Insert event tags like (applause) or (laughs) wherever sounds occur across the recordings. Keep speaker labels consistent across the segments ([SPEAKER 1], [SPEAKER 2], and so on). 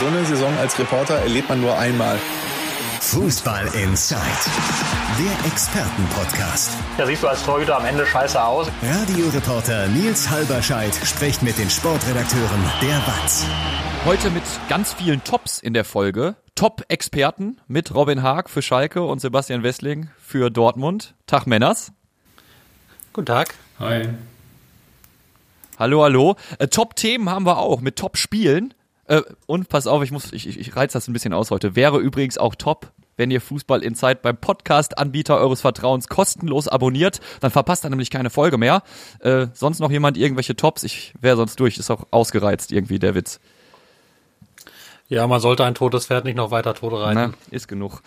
[SPEAKER 1] So eine Saison als Reporter erlebt man nur einmal.
[SPEAKER 2] Fußball Inside, der Expertenpodcast.
[SPEAKER 3] Da siehst du als Torhüter am Ende scheiße aus.
[SPEAKER 2] Radioreporter Nils Halberscheid spricht mit den Sportredakteuren der WAZ.
[SPEAKER 4] Heute mit ganz vielen Tops in der Folge. Top-Experten mit Robin Haag für Schalke und Sebastian Wessling für Dortmund. Tag Männers.
[SPEAKER 3] Guten Tag.
[SPEAKER 5] Hi.
[SPEAKER 4] Hallo, hallo. Äh, Top-Themen haben wir auch mit Top-Spielen. Äh, und pass auf, ich muss, ich, ich, ich reiz das ein bisschen aus heute. Wäre übrigens auch top, wenn ihr Fußball Insight beim Podcast-Anbieter eures Vertrauens kostenlos abonniert. Dann verpasst ihr nämlich keine Folge mehr. Äh, sonst noch jemand irgendwelche Tops? Ich wäre sonst durch. Ist auch ausgereizt irgendwie der Witz.
[SPEAKER 3] Ja, man sollte ein totes Pferd nicht noch weiter tot reiten. Na,
[SPEAKER 4] ist genug.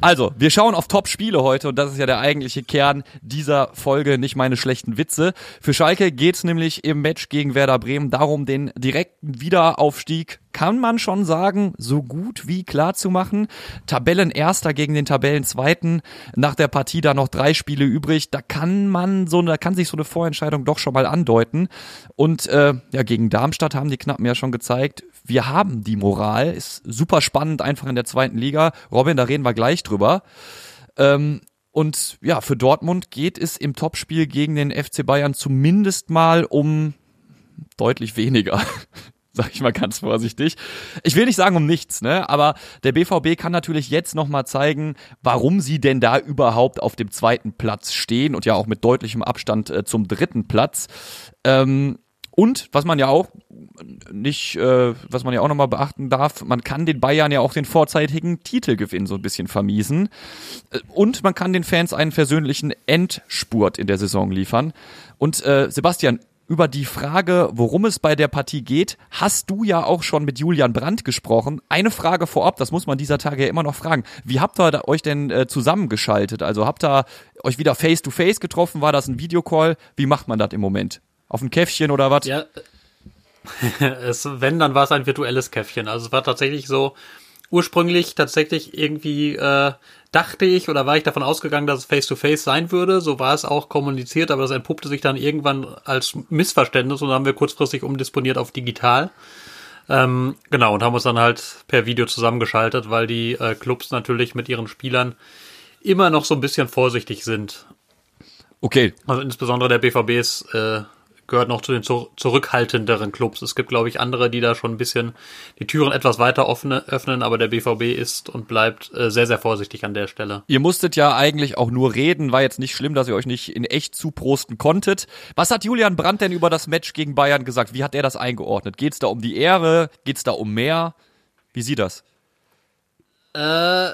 [SPEAKER 4] Also, wir schauen auf Top-Spiele heute und das ist ja der eigentliche Kern dieser Folge, nicht meine schlechten Witze. Für Schalke geht's nämlich im Match gegen Werder Bremen darum, den direkten Wiederaufstieg kann man schon sagen, so gut wie klar zu machen. Tabellenerster gegen den Tabellenzweiten. Nach der Partie da noch drei Spiele übrig. Da kann man so, da kann sich so eine Vorentscheidung doch schon mal andeuten. Und äh, ja, gegen Darmstadt haben die Knappen ja schon gezeigt, wir haben die Moral. Ist super spannend einfach in der zweiten Liga. Robin, da reden wir gleich drüber. Ähm, und ja, für Dortmund geht es im Topspiel gegen den FC Bayern zumindest mal um deutlich weniger (laughs) sag ich mal ganz vorsichtig. Ich will nicht sagen um nichts, ne? Aber der BVB kann natürlich jetzt nochmal zeigen, warum sie denn da überhaupt auf dem zweiten Platz stehen und ja auch mit deutlichem Abstand äh, zum dritten Platz. Ähm, und was man ja auch nicht, äh, was man ja auch nochmal beachten darf, man kann den Bayern ja auch den vorzeitigen Titelgewinn so ein bisschen vermiesen. Äh, und man kann den Fans einen versöhnlichen Endspurt in der Saison liefern. Und äh, Sebastian, über die Frage, worum es bei der Partie geht, hast du ja auch schon mit Julian Brandt gesprochen. Eine Frage vorab, das muss man dieser Tage ja immer noch fragen. Wie habt ihr euch denn äh, zusammengeschaltet? Also habt ihr euch wieder face to face getroffen? War das ein Videocall? Wie macht man das im Moment? Auf ein Käffchen oder was?
[SPEAKER 3] Ja, (laughs) es, wenn, dann war es ein virtuelles Käffchen. Also es war tatsächlich so, ursprünglich tatsächlich irgendwie äh, dachte ich oder war ich davon ausgegangen, dass es face-to-face -face sein würde. So war es auch kommuniziert, aber das entpuppte sich dann irgendwann als Missverständnis und haben wir kurzfristig umdisponiert auf digital. Ähm, genau, und haben uns dann halt per Video zusammengeschaltet, weil die äh, Clubs natürlich mit ihren Spielern immer noch so ein bisschen vorsichtig sind.
[SPEAKER 4] Okay.
[SPEAKER 3] Also insbesondere der BVB ist äh, gehört noch zu den zurückhaltenderen Clubs. Es gibt, glaube ich, andere, die da schon ein bisschen die Türen etwas weiter offene, öffnen, aber der BVB ist und bleibt äh, sehr, sehr vorsichtig an der Stelle.
[SPEAKER 4] Ihr musstet ja eigentlich auch nur reden, war jetzt nicht schlimm, dass ihr euch nicht in echt zuprosten konntet. Was hat Julian Brandt denn über das Match gegen Bayern gesagt? Wie hat er das eingeordnet? Geht es da um die Ehre? Geht es da um mehr? Wie sieht das?
[SPEAKER 3] Äh,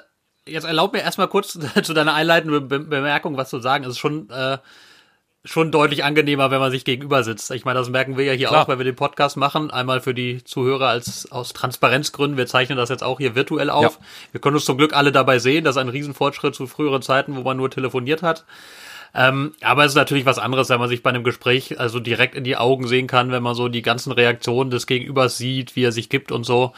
[SPEAKER 3] jetzt erlaub mir erstmal kurz (laughs) zu deiner einleitenden Bemerkung was zu sagen. Es ist schon äh, schon deutlich angenehmer, wenn man sich gegenüber sitzt. Ich meine, das merken wir ja hier Klar. auch, weil wir den Podcast machen. Einmal für die Zuhörer als aus Transparenzgründen. Wir zeichnen das jetzt auch hier virtuell auf. Ja. Wir können uns zum Glück alle dabei sehen. Das ist ein Riesenfortschritt zu früheren Zeiten, wo man nur telefoniert hat. Ähm, aber es ist natürlich was anderes, wenn man sich bei einem Gespräch also direkt in die Augen sehen kann, wenn man so die ganzen Reaktionen des Gegenübers sieht, wie er sich gibt und so.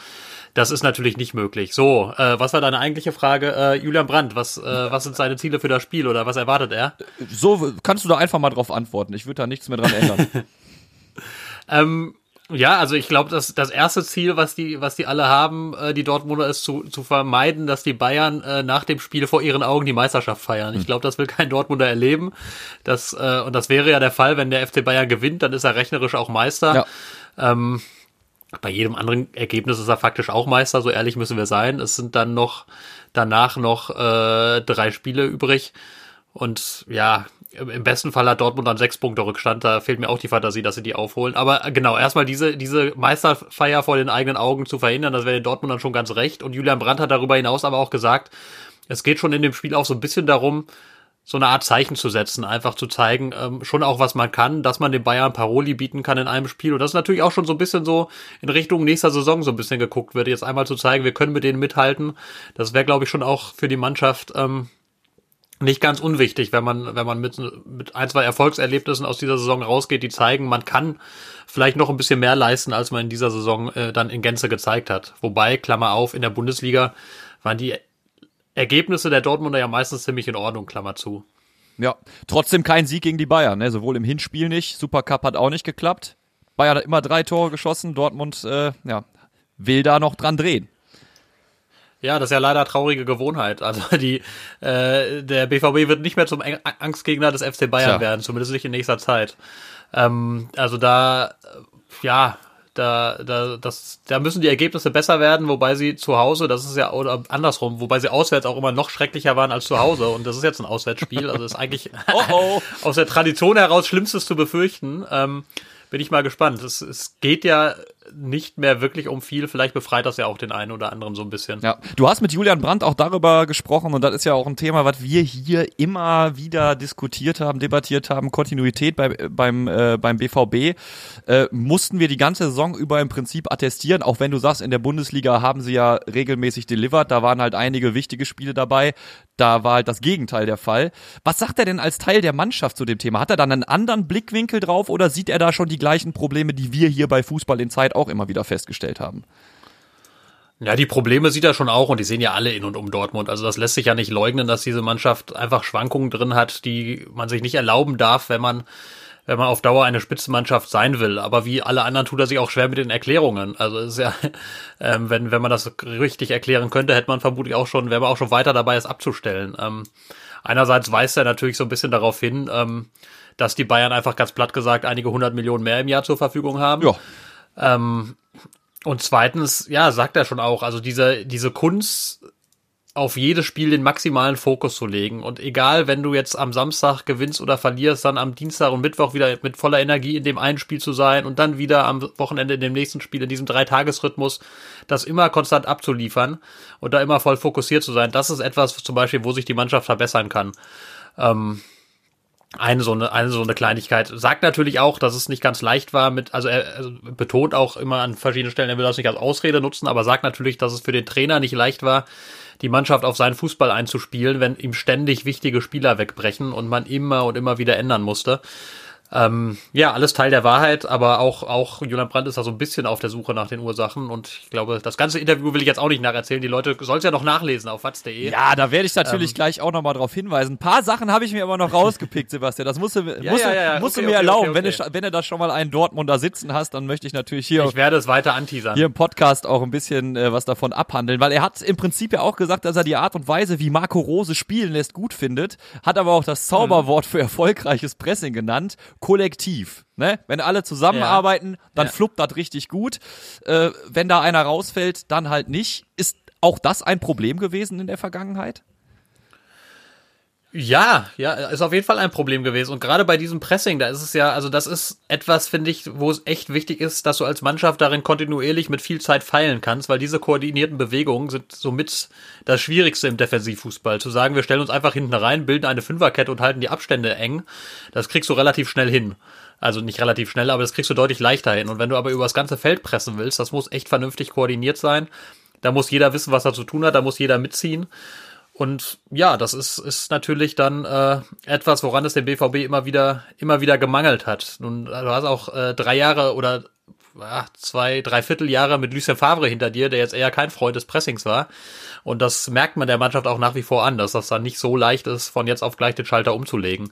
[SPEAKER 3] Das ist natürlich nicht möglich. So, äh, was war deine eigentliche Frage? Äh, Julian Brandt, was, äh, was sind seine Ziele für das Spiel oder was erwartet er?
[SPEAKER 4] So kannst du da einfach mal drauf antworten. Ich würde da nichts mehr dran ändern. (laughs)
[SPEAKER 3] ähm, ja, also ich glaube, dass das erste Ziel, was die, was die alle haben, äh, die Dortmunder, ist zu, zu vermeiden, dass die Bayern äh, nach dem Spiel vor ihren Augen die Meisterschaft feiern. Ich hm. glaube, das will kein Dortmunder erleben. Das, äh, und das wäre ja der Fall, wenn der FC Bayern gewinnt, dann ist er rechnerisch auch Meister. Ja. Ähm, bei jedem anderen Ergebnis ist er faktisch auch Meister, so ehrlich müssen wir sein. Es sind dann noch danach noch äh, drei Spiele übrig. Und ja, im besten Fall hat Dortmund dann sechs Punkte Rückstand. Da fehlt mir auch die Fantasie, dass sie die aufholen. Aber genau, erstmal diese, diese Meisterfeier vor den eigenen Augen zu verhindern, das wäre Dortmund dann schon ganz recht. Und Julian Brandt hat darüber hinaus aber auch gesagt, es geht schon in dem Spiel auch so ein bisschen darum, so eine Art Zeichen zu setzen, einfach zu zeigen, ähm, schon auch was man kann, dass man den Bayern Paroli bieten kann in einem Spiel. Und das ist natürlich auch schon so ein bisschen so in Richtung nächster Saison so ein bisschen geguckt wird, jetzt einmal zu zeigen, wir können mit denen mithalten. Das wäre, glaube ich, schon auch für die Mannschaft ähm, nicht ganz unwichtig, wenn man, wenn man mit, mit ein, zwei Erfolgserlebnissen aus dieser Saison rausgeht, die zeigen, man kann vielleicht noch ein bisschen mehr leisten, als man in dieser Saison äh, dann in Gänze gezeigt hat. Wobei, Klammer auf, in der Bundesliga waren die Ergebnisse der Dortmunder ja meistens ziemlich in Ordnung, Klammer zu.
[SPEAKER 4] Ja, trotzdem kein Sieg gegen die Bayern, ne? sowohl im Hinspiel nicht, Supercup hat auch nicht geklappt. Bayern hat immer drei Tore geschossen, Dortmund, äh, ja, will da noch dran drehen.
[SPEAKER 3] Ja, das ist ja leider traurige Gewohnheit. Also die äh, der BVB wird nicht mehr zum Angstgegner des FC Bayern Tja. werden, zumindest nicht in nächster Zeit. Ähm, also da, ja, da, da, das, da müssen die Ergebnisse besser werden, wobei sie zu Hause, das ist ja oder andersrum, wobei sie auswärts auch immer noch schrecklicher waren als zu Hause. Und das ist jetzt ein Auswärtsspiel, also ist eigentlich (laughs) oh oh. (laughs) aus der Tradition heraus Schlimmstes zu befürchten. Ähm, bin ich mal gespannt. Es, es geht ja nicht mehr wirklich um viel. Vielleicht befreit das ja auch den einen oder anderen so ein bisschen.
[SPEAKER 4] Ja, du hast mit Julian Brandt auch darüber gesprochen und das ist ja auch ein Thema, was wir hier immer wieder diskutiert haben, debattiert haben. Kontinuität bei, beim, äh, beim BVB äh, mussten wir die ganze Saison über im Prinzip attestieren, auch wenn du sagst, in der Bundesliga haben sie ja regelmäßig delivered. Da waren halt einige wichtige Spiele dabei. Da war halt das Gegenteil der Fall. Was sagt er denn als Teil der Mannschaft zu dem Thema? Hat er dann einen anderen Blickwinkel drauf oder sieht er da schon die gleichen Probleme, die wir hier bei Fußball in Zeit auch immer wieder festgestellt haben?
[SPEAKER 3] Ja, die Probleme sieht er schon auch und die sehen ja alle in und um Dortmund. Also das lässt sich ja nicht leugnen, dass diese Mannschaft einfach Schwankungen drin hat, die man sich nicht erlauben darf, wenn man wenn man auf Dauer eine Spitzenmannschaft sein will. Aber wie alle anderen tut er sich auch schwer mit den Erklärungen. Also ist ja, (laughs) ähm, wenn, wenn man das richtig erklären könnte, hätte man vermutlich auch schon, wäre man auch schon weiter dabei, es abzustellen. Ähm, einerseits weist er natürlich so ein bisschen darauf hin, ähm, dass die Bayern einfach ganz platt gesagt einige hundert Millionen mehr im Jahr zur Verfügung haben. Ja. Ähm, und zweitens, ja, sagt er schon auch, also diese, diese Kunst, auf jedes Spiel den maximalen Fokus zu legen. Und egal, wenn du jetzt am Samstag gewinnst oder verlierst, dann am Dienstag und Mittwoch wieder mit voller Energie in dem einen Spiel zu sein und dann wieder am Wochenende in dem nächsten Spiel, in diesem Dreitagesrhythmus, das immer konstant abzuliefern und da immer voll fokussiert zu sein, das ist etwas zum Beispiel, wo sich die Mannschaft verbessern kann. Ähm, eine so eine, eine so eine Kleinigkeit. Sagt natürlich auch, dass es nicht ganz leicht war mit, also er, er betont auch immer an verschiedenen Stellen, er will das nicht als Ausrede nutzen, aber sagt natürlich, dass es für den Trainer nicht leicht war, die Mannschaft auf seinen Fußball einzuspielen, wenn ihm ständig wichtige Spieler wegbrechen und man immer und immer wieder ändern musste. Ähm, ja, alles Teil der Wahrheit, aber auch, auch Julian Brandt ist da so ein bisschen auf der Suche nach den Ursachen und ich glaube, das ganze Interview will ich jetzt auch nicht nacherzählen. Die Leute sollen es ja noch nachlesen auf watz.de.
[SPEAKER 4] Ja, da werde ich natürlich ähm, gleich auch nochmal drauf hinweisen. Ein paar Sachen habe ich mir aber noch rausgepickt, (laughs) Sebastian. Das musst du, ja, musst, ja, ja, musst okay, du mir okay, erlauben. Okay, wenn, du, wenn du da schon mal einen Dortmunder sitzen hast, dann möchte ich natürlich hier.
[SPEAKER 3] Ich werde es weiter anteasern.
[SPEAKER 4] Hier im Podcast auch ein bisschen äh, was davon abhandeln, weil er hat im Prinzip ja auch gesagt, dass er die Art und Weise, wie Marco Rose spielen lässt, gut findet, hat aber auch das Zauberwort hm. für erfolgreiches Pressing genannt. Kollektiv. Ne? Wenn alle zusammenarbeiten, ja. dann ja. fluppt das richtig gut. Äh, wenn da einer rausfällt, dann halt nicht. Ist auch das ein Problem gewesen in der Vergangenheit?
[SPEAKER 3] Ja, ja, ist auf jeden Fall ein Problem gewesen. Und gerade bei diesem Pressing, da ist es ja, also das ist etwas, finde ich, wo es echt wichtig ist, dass du als Mannschaft darin kontinuierlich mit viel Zeit feilen kannst, weil diese koordinierten Bewegungen sind somit das Schwierigste im Defensivfußball. Zu sagen, wir stellen uns einfach hinten rein, bilden eine Fünferkette und halten die Abstände eng, das kriegst du relativ schnell hin. Also nicht relativ schnell, aber das kriegst du deutlich leichter hin. Und wenn du aber über das ganze Feld pressen willst, das muss echt vernünftig koordiniert sein. Da muss jeder wissen, was er zu tun hat, da muss jeder mitziehen. Und ja, das ist, ist natürlich dann äh, etwas, woran es dem BVB immer wieder, immer wieder gemangelt hat. Nun, du hast auch äh, drei Jahre oder äh, zwei, drei Vierteljahre mit Lucien Favre hinter dir, der jetzt eher kein Freund des Pressings war. Und das merkt man der Mannschaft auch nach wie vor an, dass das dann nicht so leicht ist, von jetzt auf gleich den Schalter umzulegen.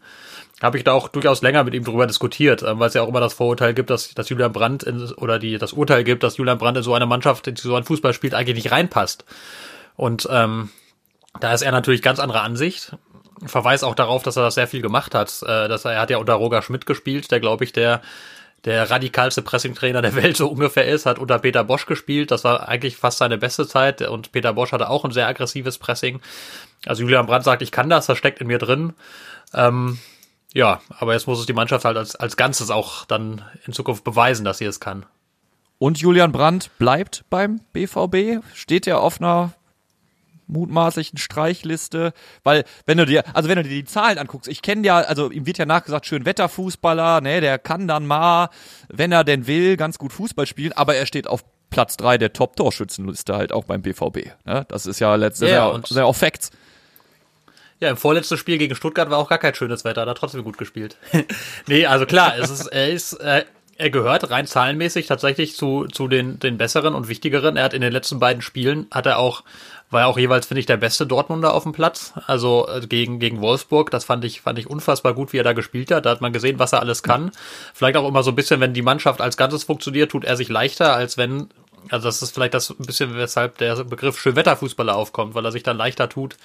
[SPEAKER 3] Habe ich da auch durchaus länger mit ihm drüber diskutiert, äh, weil es ja auch immer das Vorurteil gibt, dass, dass Julian Brandt in, oder die, das Urteil gibt, dass Julian Brandt in so eine Mannschaft, die so ein Fußball spielt, eigentlich nicht reinpasst. Und ähm, da ist er natürlich ganz anderer Ansicht. Verweis auch darauf, dass er das sehr viel gemacht hat. Äh, dass er, er hat ja unter Roger Schmidt gespielt, der glaube ich der der radikalste Pressingtrainer der Welt (laughs) so ungefähr ist, hat unter Peter Bosch gespielt. Das war eigentlich fast seine beste Zeit und Peter Bosch hatte auch ein sehr aggressives Pressing. Also Julian Brandt sagt, ich kann das, das steckt in mir drin. Ähm, ja, aber jetzt muss es die Mannschaft halt als, als Ganzes auch dann in Zukunft beweisen, dass sie es kann.
[SPEAKER 4] Und Julian Brandt bleibt beim BVB? Steht er auf einer mutmaßlichen Streichliste, weil wenn du dir, also wenn du dir die Zahlen anguckst, ich kenne ja, also ihm wird ja nachgesagt, schön Wetterfußballer, ne, der kann dann mal, wenn er denn will, ganz gut Fußball spielen, aber er steht auf Platz drei der Top-Torschützenliste halt auch beim BVB. Ne? Das ist ja letztes ja, Jahr sehr auch Facts.
[SPEAKER 3] Ja, im vorletzten Spiel gegen Stuttgart war auch gar kein schönes Wetter, hat er trotzdem gut gespielt. (laughs) nee, also klar, es ist, er ist, äh, er gehört rein zahlenmäßig tatsächlich zu, zu den, den besseren und wichtigeren. Er hat in den letzten beiden Spielen, hat er auch war ja auch jeweils, finde ich, der beste Dortmunder auf dem Platz. Also äh, gegen, gegen Wolfsburg, das fand ich, fand ich unfassbar gut, wie er da gespielt hat. Da hat man gesehen, was er alles kann. Vielleicht auch immer so ein bisschen, wenn die Mannschaft als Ganzes funktioniert, tut er sich leichter, als wenn Also das ist vielleicht das ein bisschen, weshalb der Begriff Schönwetterfußballer aufkommt, weil er sich dann leichter tut,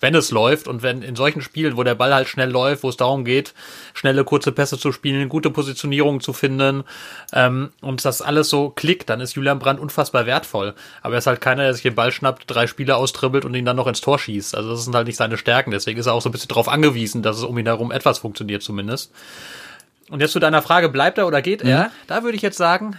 [SPEAKER 3] wenn es läuft und wenn in solchen Spielen, wo der Ball halt schnell läuft, wo es darum geht, schnelle, kurze Pässe zu spielen, gute Positionierung zu finden ähm, und das alles so klickt, dann ist Julian Brandt unfassbar wertvoll. Aber er ist halt keiner, der sich den Ball schnappt, drei Spieler austribbelt und ihn dann noch ins Tor schießt. Also das sind halt nicht seine Stärken. Deswegen ist er auch so ein bisschen darauf angewiesen, dass es um ihn herum etwas funktioniert zumindest. Und jetzt zu deiner Frage, bleibt er oder geht er? Mhm. Da würde ich jetzt sagen,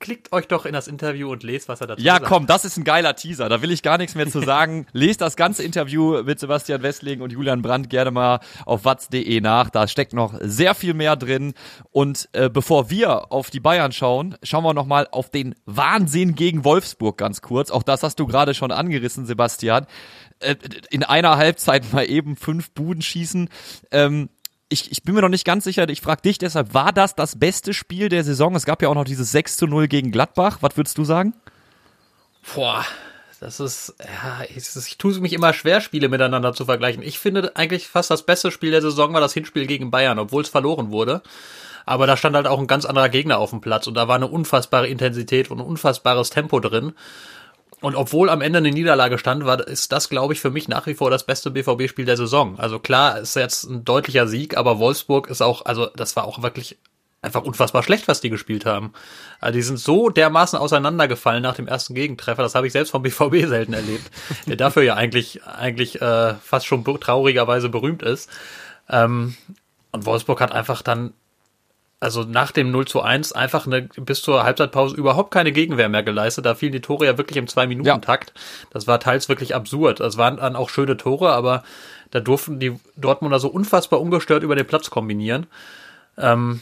[SPEAKER 3] klickt euch doch in das Interview und lest, was er dazu
[SPEAKER 4] ja,
[SPEAKER 3] sagt.
[SPEAKER 4] Ja, komm, das ist ein geiler Teaser. Da will ich gar nichts mehr zu (laughs) sagen. lest das ganze Interview mit Sebastian Westling und Julian Brandt gerne mal auf watz.de nach. Da steckt noch sehr viel mehr drin. Und äh, bevor wir auf die Bayern schauen, schauen wir noch mal auf den Wahnsinn gegen Wolfsburg ganz kurz. Auch das hast du gerade schon angerissen, Sebastian. Äh, in einer Halbzeit mal eben fünf Buden schießen. Ähm, ich, ich bin mir noch nicht ganz sicher, ich frage dich deshalb, war das das beste Spiel der Saison? Es gab ja auch noch dieses 6 zu 0 gegen Gladbach. Was würdest du sagen?
[SPEAKER 3] Boah, das ist, ja, ich, ich tue es mich immer schwer, Spiele miteinander zu vergleichen. Ich finde eigentlich fast das beste Spiel der Saison war das Hinspiel gegen Bayern, obwohl es verloren wurde. Aber da stand halt auch ein ganz anderer Gegner auf dem Platz und da war eine unfassbare Intensität und ein unfassbares Tempo drin. Und obwohl am Ende eine Niederlage stand, war, ist das, glaube ich, für mich nach wie vor das beste BVB-Spiel der Saison. Also klar, ist jetzt ein deutlicher Sieg, aber Wolfsburg ist auch, also das war auch wirklich einfach unfassbar schlecht, was die gespielt haben. Also die sind so dermaßen auseinandergefallen nach dem ersten Gegentreffer, das habe ich selbst vom (laughs) BVB selten erlebt, der dafür ja eigentlich, eigentlich äh, fast schon traurigerweise berühmt ist. Ähm, und Wolfsburg hat einfach dann also nach dem 0 zu 1 einfach eine, bis zur Halbzeitpause überhaupt keine Gegenwehr mehr geleistet. Da fielen die Tore ja wirklich im Zwei-Minuten-Takt. Ja. Das war teils wirklich absurd. Das waren dann auch schöne Tore, aber da durften die Dortmunder so unfassbar ungestört über den Platz kombinieren. Ähm,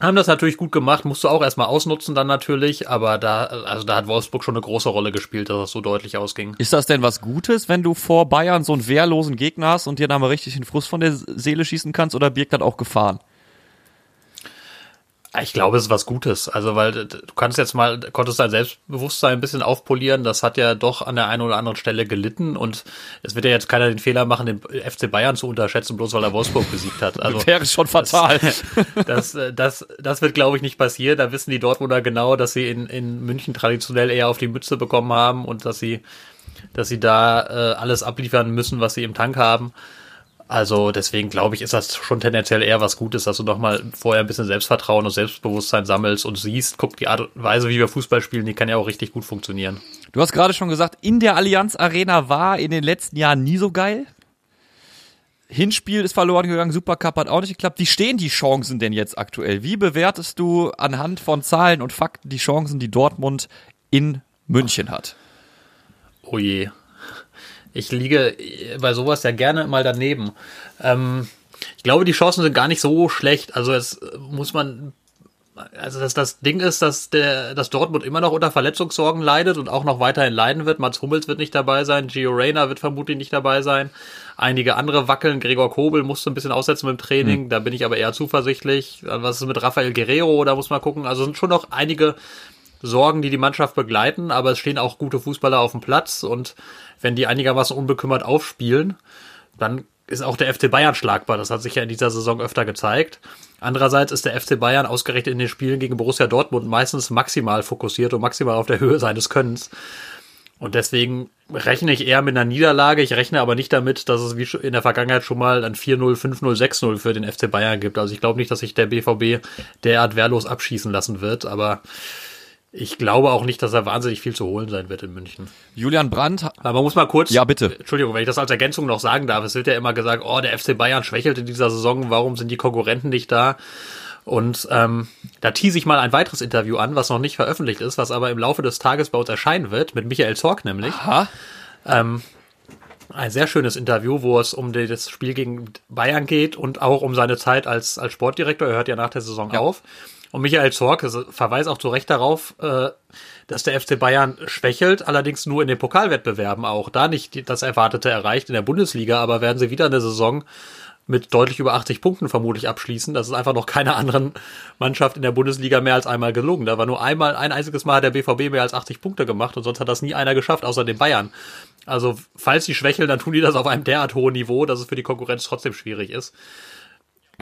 [SPEAKER 3] haben das natürlich gut gemacht, musst du auch erstmal ausnutzen dann natürlich, aber da, also da hat Wolfsburg schon eine große Rolle gespielt, dass das so deutlich ausging.
[SPEAKER 4] Ist das denn was Gutes, wenn du vor Bayern so einen wehrlosen Gegner hast und dir da mal richtig den Frust von der Seele schießen kannst oder birgt das auch Gefahren?
[SPEAKER 3] Ich glaube, es ist was Gutes. Also, weil du kannst jetzt mal, konntest dein Selbstbewusstsein ein bisschen aufpolieren. Das hat ja doch an der einen oder anderen Stelle gelitten. Und es wird ja jetzt keiner den Fehler machen, den FC Bayern zu unterschätzen, bloß weil er Wolfsburg besiegt hat. Also, (laughs)
[SPEAKER 4] Wäre schon fatal.
[SPEAKER 3] Das, (laughs) das, das, das wird, glaube ich, nicht passieren. Da wissen die Dortmunder genau, dass sie in, in München traditionell eher auf die Mütze bekommen haben und dass sie, dass sie da äh, alles abliefern müssen, was sie im Tank haben. Also deswegen glaube ich, ist das schon tendenziell eher was Gutes, dass du noch mal vorher ein bisschen Selbstvertrauen und Selbstbewusstsein sammelst und siehst, guck, die Art und Weise, wie wir Fußball spielen, die kann ja auch richtig gut funktionieren.
[SPEAKER 4] Du hast gerade schon gesagt, in der Allianz Arena war in den letzten Jahren nie so geil. Hinspiel ist verloren gegangen, Supercup hat auch nicht geklappt. Wie stehen die Chancen denn jetzt aktuell? Wie bewertest du anhand von Zahlen und Fakten die Chancen, die Dortmund in München hat?
[SPEAKER 3] Oh je. Ich liege bei sowas ja gerne mal daneben. Ähm, ich glaube, die Chancen sind gar nicht so schlecht. Also es muss man also das, das Ding ist, dass der, dass Dortmund immer noch unter Verletzungssorgen leidet und auch noch weiterhin leiden wird. Mats Hummels wird nicht dabei sein, Gio Reyna wird vermutlich nicht dabei sein. Einige andere wackeln. Gregor Kobel musste ein bisschen aussetzen mit dem Training. Mhm. Da bin ich aber eher zuversichtlich. Was ist mit Rafael Guerrero? Da muss man gucken. Also sind schon noch einige Sorgen, die die Mannschaft begleiten, aber es stehen auch gute Fußballer auf dem Platz und wenn die einigermaßen unbekümmert aufspielen, dann ist auch der FC Bayern schlagbar. Das hat sich ja in dieser Saison öfter gezeigt. Andererseits ist der FC Bayern ausgerechnet in den Spielen gegen Borussia Dortmund meistens maximal fokussiert und maximal auf der Höhe seines Könnens. Und deswegen rechne ich eher mit einer Niederlage. Ich rechne aber nicht damit, dass es wie in der Vergangenheit schon mal ein 4-0, 5-0, 6-0 für den FC Bayern gibt. Also ich glaube nicht, dass sich der BVB derart wehrlos abschießen lassen wird. Aber ich glaube auch nicht, dass er wahnsinnig viel zu holen sein wird in München.
[SPEAKER 4] Julian Brandt.
[SPEAKER 3] Aber man muss mal kurz.
[SPEAKER 4] Ja, bitte.
[SPEAKER 3] Entschuldigung, wenn ich das als Ergänzung noch sagen darf. Es wird ja immer gesagt, oh, der FC Bayern schwächelt in dieser Saison. Warum sind die Konkurrenten nicht da? Und ähm, da tease ich mal ein weiteres Interview an, was noch nicht veröffentlicht ist, was aber im Laufe des Tages bei uns erscheinen wird, mit Michael Zorg nämlich.
[SPEAKER 4] Aha.
[SPEAKER 3] Ähm, ein sehr schönes Interview, wo es um das Spiel gegen Bayern geht und auch um seine Zeit als, als Sportdirektor. Er hört ja nach der Saison ja. auf. Und Michael Zorc verweist auch zu Recht darauf, äh, dass der FC Bayern schwächelt, allerdings nur in den Pokalwettbewerben auch. Da nicht das Erwartete erreicht in der Bundesliga, aber werden sie wieder eine Saison mit deutlich über 80 Punkten vermutlich abschließen. Das ist einfach noch keiner anderen Mannschaft in der Bundesliga mehr als einmal gelungen. Da war nur einmal, ein einziges Mal hat der BVB mehr als 80 Punkte gemacht und sonst hat das nie einer geschafft, außer den Bayern. Also, falls sie schwächeln, dann tun die das auf einem derart hohen Niveau, dass es für die Konkurrenz trotzdem schwierig ist.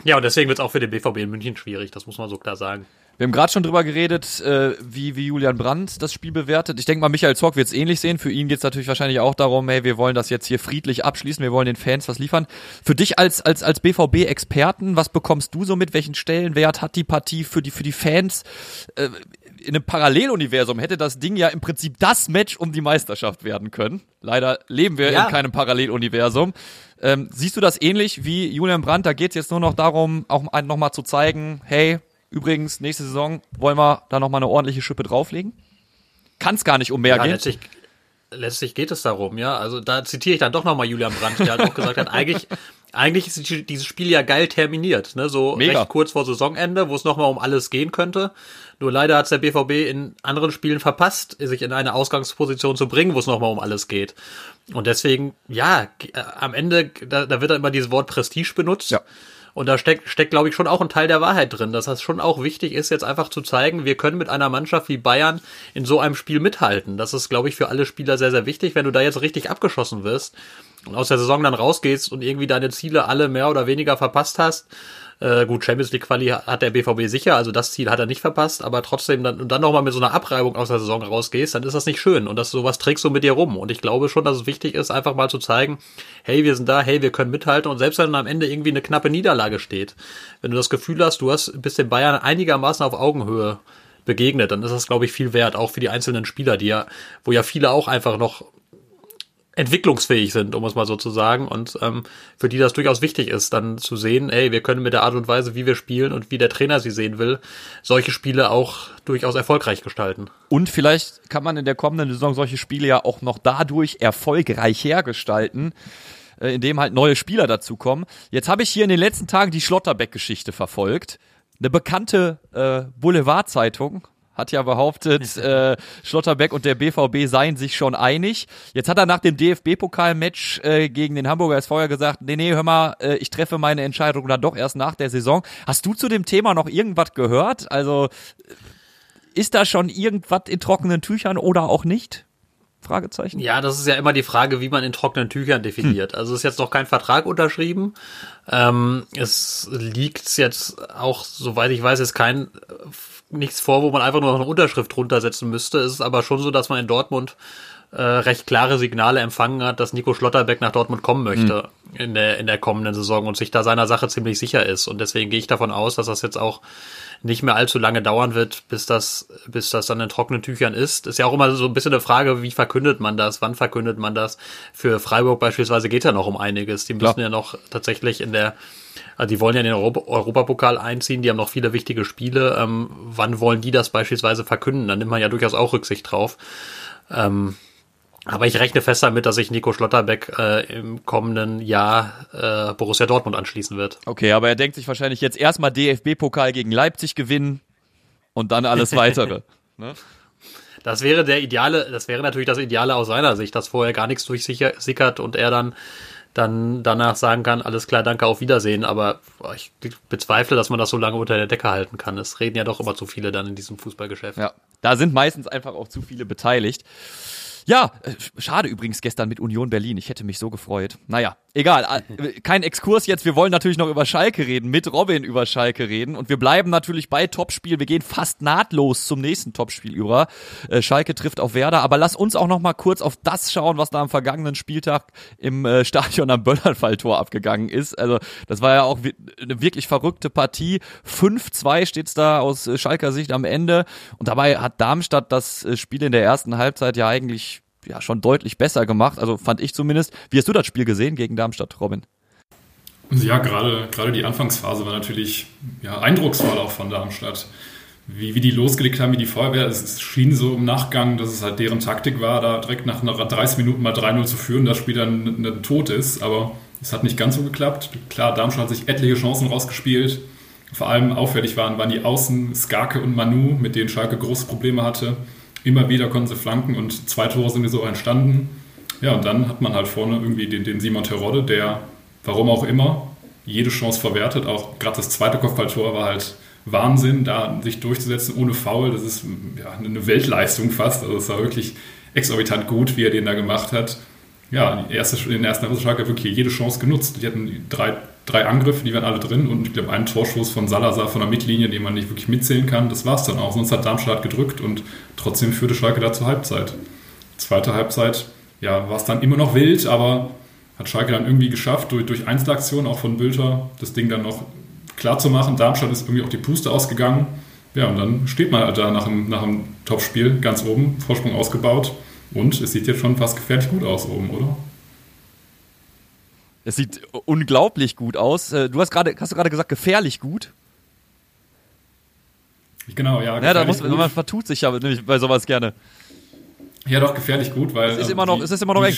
[SPEAKER 3] Ja, und deswegen wird es auch für den BVB in München schwierig, das muss man so klar sagen.
[SPEAKER 4] Wir haben gerade schon drüber geredet, äh, wie, wie Julian Brandt das Spiel bewertet. Ich denke mal, Michael Zorc wird es ähnlich sehen. Für ihn geht es natürlich wahrscheinlich auch darum, hey, wir wollen das jetzt hier friedlich abschließen, wir wollen den Fans was liefern. Für dich als, als, als BVB-Experten, was bekommst du so mit? Welchen Stellenwert hat die Partie für die, für die Fans? Äh, in einem Paralleluniversum hätte das Ding ja im Prinzip das Match um die Meisterschaft werden können. Leider leben wir ja. in keinem Paralleluniversum. Ähm, siehst du das ähnlich wie Julian Brandt? Da geht es jetzt nur noch darum, auch nochmal zu zeigen, hey, Übrigens, nächste Saison wollen wir da nochmal eine ordentliche Schippe drauflegen. Kann es gar nicht um mehr ja, gehen.
[SPEAKER 3] Letztlich, letztlich geht es darum, ja. Also da zitiere ich dann doch nochmal Julian Brandt, der halt auch gesagt hat, eigentlich, eigentlich ist dieses Spiel ja geil terminiert, ne? So Mega. recht kurz vor Saisonende, wo es nochmal um alles gehen könnte. Nur leider hat es der BVB in anderen Spielen verpasst, sich in eine Ausgangsposition zu bringen, wo es nochmal um alles geht. Und deswegen, ja, äh, am Ende, da, da wird dann immer dieses Wort Prestige benutzt. Ja. Und da steckt, steckt glaube ich, schon auch ein Teil der Wahrheit drin, dass das schon auch wichtig ist, jetzt einfach zu zeigen, wir können mit einer Mannschaft wie Bayern in so einem Spiel mithalten. Das ist, glaube ich, für alle Spieler sehr, sehr wichtig. Wenn du da jetzt richtig abgeschossen wirst und aus der Saison dann rausgehst und irgendwie deine Ziele alle mehr oder weniger verpasst hast, äh, gut, Champions League Quali hat der BVB sicher, also das Ziel hat er nicht verpasst, aber trotzdem dann, und dann nochmal mit so einer Abreibung aus der Saison rausgehst, dann ist das nicht schön und das sowas trägst du mit dir rum. Und ich glaube schon, dass es wichtig ist, einfach mal zu zeigen, hey, wir sind da, hey, wir können mithalten und selbst wenn am Ende irgendwie eine knappe Niederlage steht, wenn du das Gefühl hast, du hast, bist den Bayern einigermaßen auf Augenhöhe begegnet, dann ist das, glaube ich, viel wert, auch für die einzelnen Spieler, die ja, wo ja viele auch einfach noch entwicklungsfähig sind, um es mal so zu sagen, und ähm, für die das durchaus wichtig ist, dann zu sehen, ey, wir können mit der Art und Weise, wie wir spielen und wie der Trainer sie sehen will, solche Spiele auch durchaus erfolgreich gestalten.
[SPEAKER 4] Und vielleicht kann man in der kommenden Saison solche Spiele ja auch noch dadurch erfolgreich hergestalten, äh, indem halt neue Spieler dazukommen. Jetzt habe ich hier in den letzten Tagen die Schlotterbeck-Geschichte verfolgt. Eine bekannte äh, Boulevardzeitung hat ja behauptet, äh, Schlotterbeck und der BVB seien sich schon einig. Jetzt hat er nach dem DFB-Pokal-Match äh, gegen den Hamburger SV gesagt, nee, nee, hör mal, äh, ich treffe meine Entscheidung dann doch erst nach der Saison. Hast du zu dem Thema noch irgendwas gehört? Also ist da schon irgendwas in trockenen Tüchern oder auch nicht? Fragezeichen.
[SPEAKER 3] Ja, das ist ja immer die Frage, wie man in trockenen Tüchern definiert. Hm. Also ist jetzt noch kein Vertrag unterschrieben. Ähm, es liegt jetzt auch, soweit ich weiß, ist kein nichts vor, wo man einfach nur noch eine Unterschrift runtersetzen müsste. Es ist aber schon so, dass man in Dortmund äh, recht klare Signale empfangen hat, dass Nico Schlotterbeck nach Dortmund kommen möchte mhm. in, der, in der kommenden Saison und sich da seiner Sache ziemlich sicher ist. Und deswegen gehe ich davon aus, dass das jetzt auch nicht mehr allzu lange dauern wird, bis das, bis das dann in trockenen Tüchern ist. Ist ja auch immer so ein bisschen eine Frage, wie verkündet man das, wann verkündet man das. Für Freiburg beispielsweise geht ja noch um einiges. Die müssen Klar. ja noch tatsächlich in der also die wollen ja in den Europa Europapokal einziehen, die haben noch viele wichtige Spiele. Ähm, wann wollen die das beispielsweise verkünden? Da nimmt man ja durchaus auch Rücksicht drauf. Ähm, aber ich rechne fest damit, dass sich Nico Schlotterbeck äh, im kommenden Jahr äh, Borussia Dortmund anschließen wird.
[SPEAKER 4] Okay, aber er denkt sich wahrscheinlich jetzt erstmal DFB-Pokal gegen Leipzig gewinnen und dann alles weitere. (laughs) ne?
[SPEAKER 3] Das wäre der ideale, das wäre natürlich das Ideale aus seiner Sicht, dass vorher gar nichts durchsickert und er dann dann danach sagen kann, alles klar, danke, auf Wiedersehen. Aber ich bezweifle, dass man das so lange unter der Decke halten kann. Es reden ja doch immer zu viele dann in diesem Fußballgeschäft.
[SPEAKER 4] Ja, da sind meistens einfach auch zu viele beteiligt. Ja, äh, schade übrigens gestern mit Union Berlin. Ich hätte mich so gefreut. Naja, egal. Äh, kein Exkurs jetzt. Wir wollen natürlich noch über Schalke reden, mit Robin über Schalke reden. Und wir bleiben natürlich bei Topspiel. Wir gehen fast nahtlos zum nächsten Topspiel über. Äh, Schalke trifft auf Werder. Aber lass uns auch noch mal kurz auf das schauen, was da am vergangenen Spieltag im Stadion am Böllernfalltor abgegangen ist. Also, das war ja auch eine wirklich verrückte Partie. 5-2 steht's da aus Schalker Sicht am Ende. Und dabei hat Darmstadt das Spiel in der ersten Halbzeit ja eigentlich ja schon deutlich besser gemacht, also fand ich zumindest. Wie hast du das Spiel gesehen gegen Darmstadt, Robin?
[SPEAKER 5] Ja, gerade, gerade die Anfangsphase war natürlich ja, eindrucksvoll auch von Darmstadt. Wie, wie die losgelegt haben, wie die Feuerwehr. Es schien so im Nachgang, dass es halt deren Taktik war, da direkt nach 30 Minuten mal 3-0 zu führen, das Spiel dann, dann tot ist. Aber es hat nicht ganz so geklappt. Klar, Darmstadt hat sich etliche Chancen rausgespielt. Vor allem auffällig waren, waren die Außen Skarke und Manu, mit denen Schalke große Probleme hatte. Immer wieder konnten sie flanken und zwei Tore sind so entstanden. Ja, und dann hat man halt vorne irgendwie den, den Simon Terodde, der, warum auch immer, jede Chance verwertet. Auch gerade das zweite Kopfballtor war halt Wahnsinn, da sich durchzusetzen ohne Foul. Das ist ja, eine Weltleistung fast. Also es war wirklich exorbitant gut, wie er den da gemacht hat. Ja, erste, in der ersten Halbzeit hat wirklich jede Chance genutzt. Die hatten drei, drei Angriffe, die waren alle drin und ich glaube, ein Torschuss von Salazar von der Mittellinie, den man nicht wirklich mitzählen kann, das war es dann auch. Sonst hat Darmstadt gedrückt und trotzdem führte Schalke da zur Halbzeit. Zweite Halbzeit, ja, war es dann immer noch wild, aber hat Schalke dann irgendwie geschafft, durch, durch Einzelaktionen auch von Bülter, das Ding dann noch klar zu machen. Darmstadt ist irgendwie auch die Puste ausgegangen. Ja, und dann steht man halt da nach dem, nach dem Topspiel ganz oben, Vorsprung ausgebaut. Und es sieht jetzt schon fast gefährlich gut aus oben, oder?
[SPEAKER 4] Es sieht unglaublich gut aus. Äh, du hast gerade, hast du gerade gesagt, gefährlich gut?
[SPEAKER 5] Genau, ja.
[SPEAKER 4] Ja, da muss, man vertut sich ja nämlich bei sowas gerne.
[SPEAKER 5] Ja, doch, gefährlich gut, weil.
[SPEAKER 4] Es ist immer noch, die, es ist immer noch eng.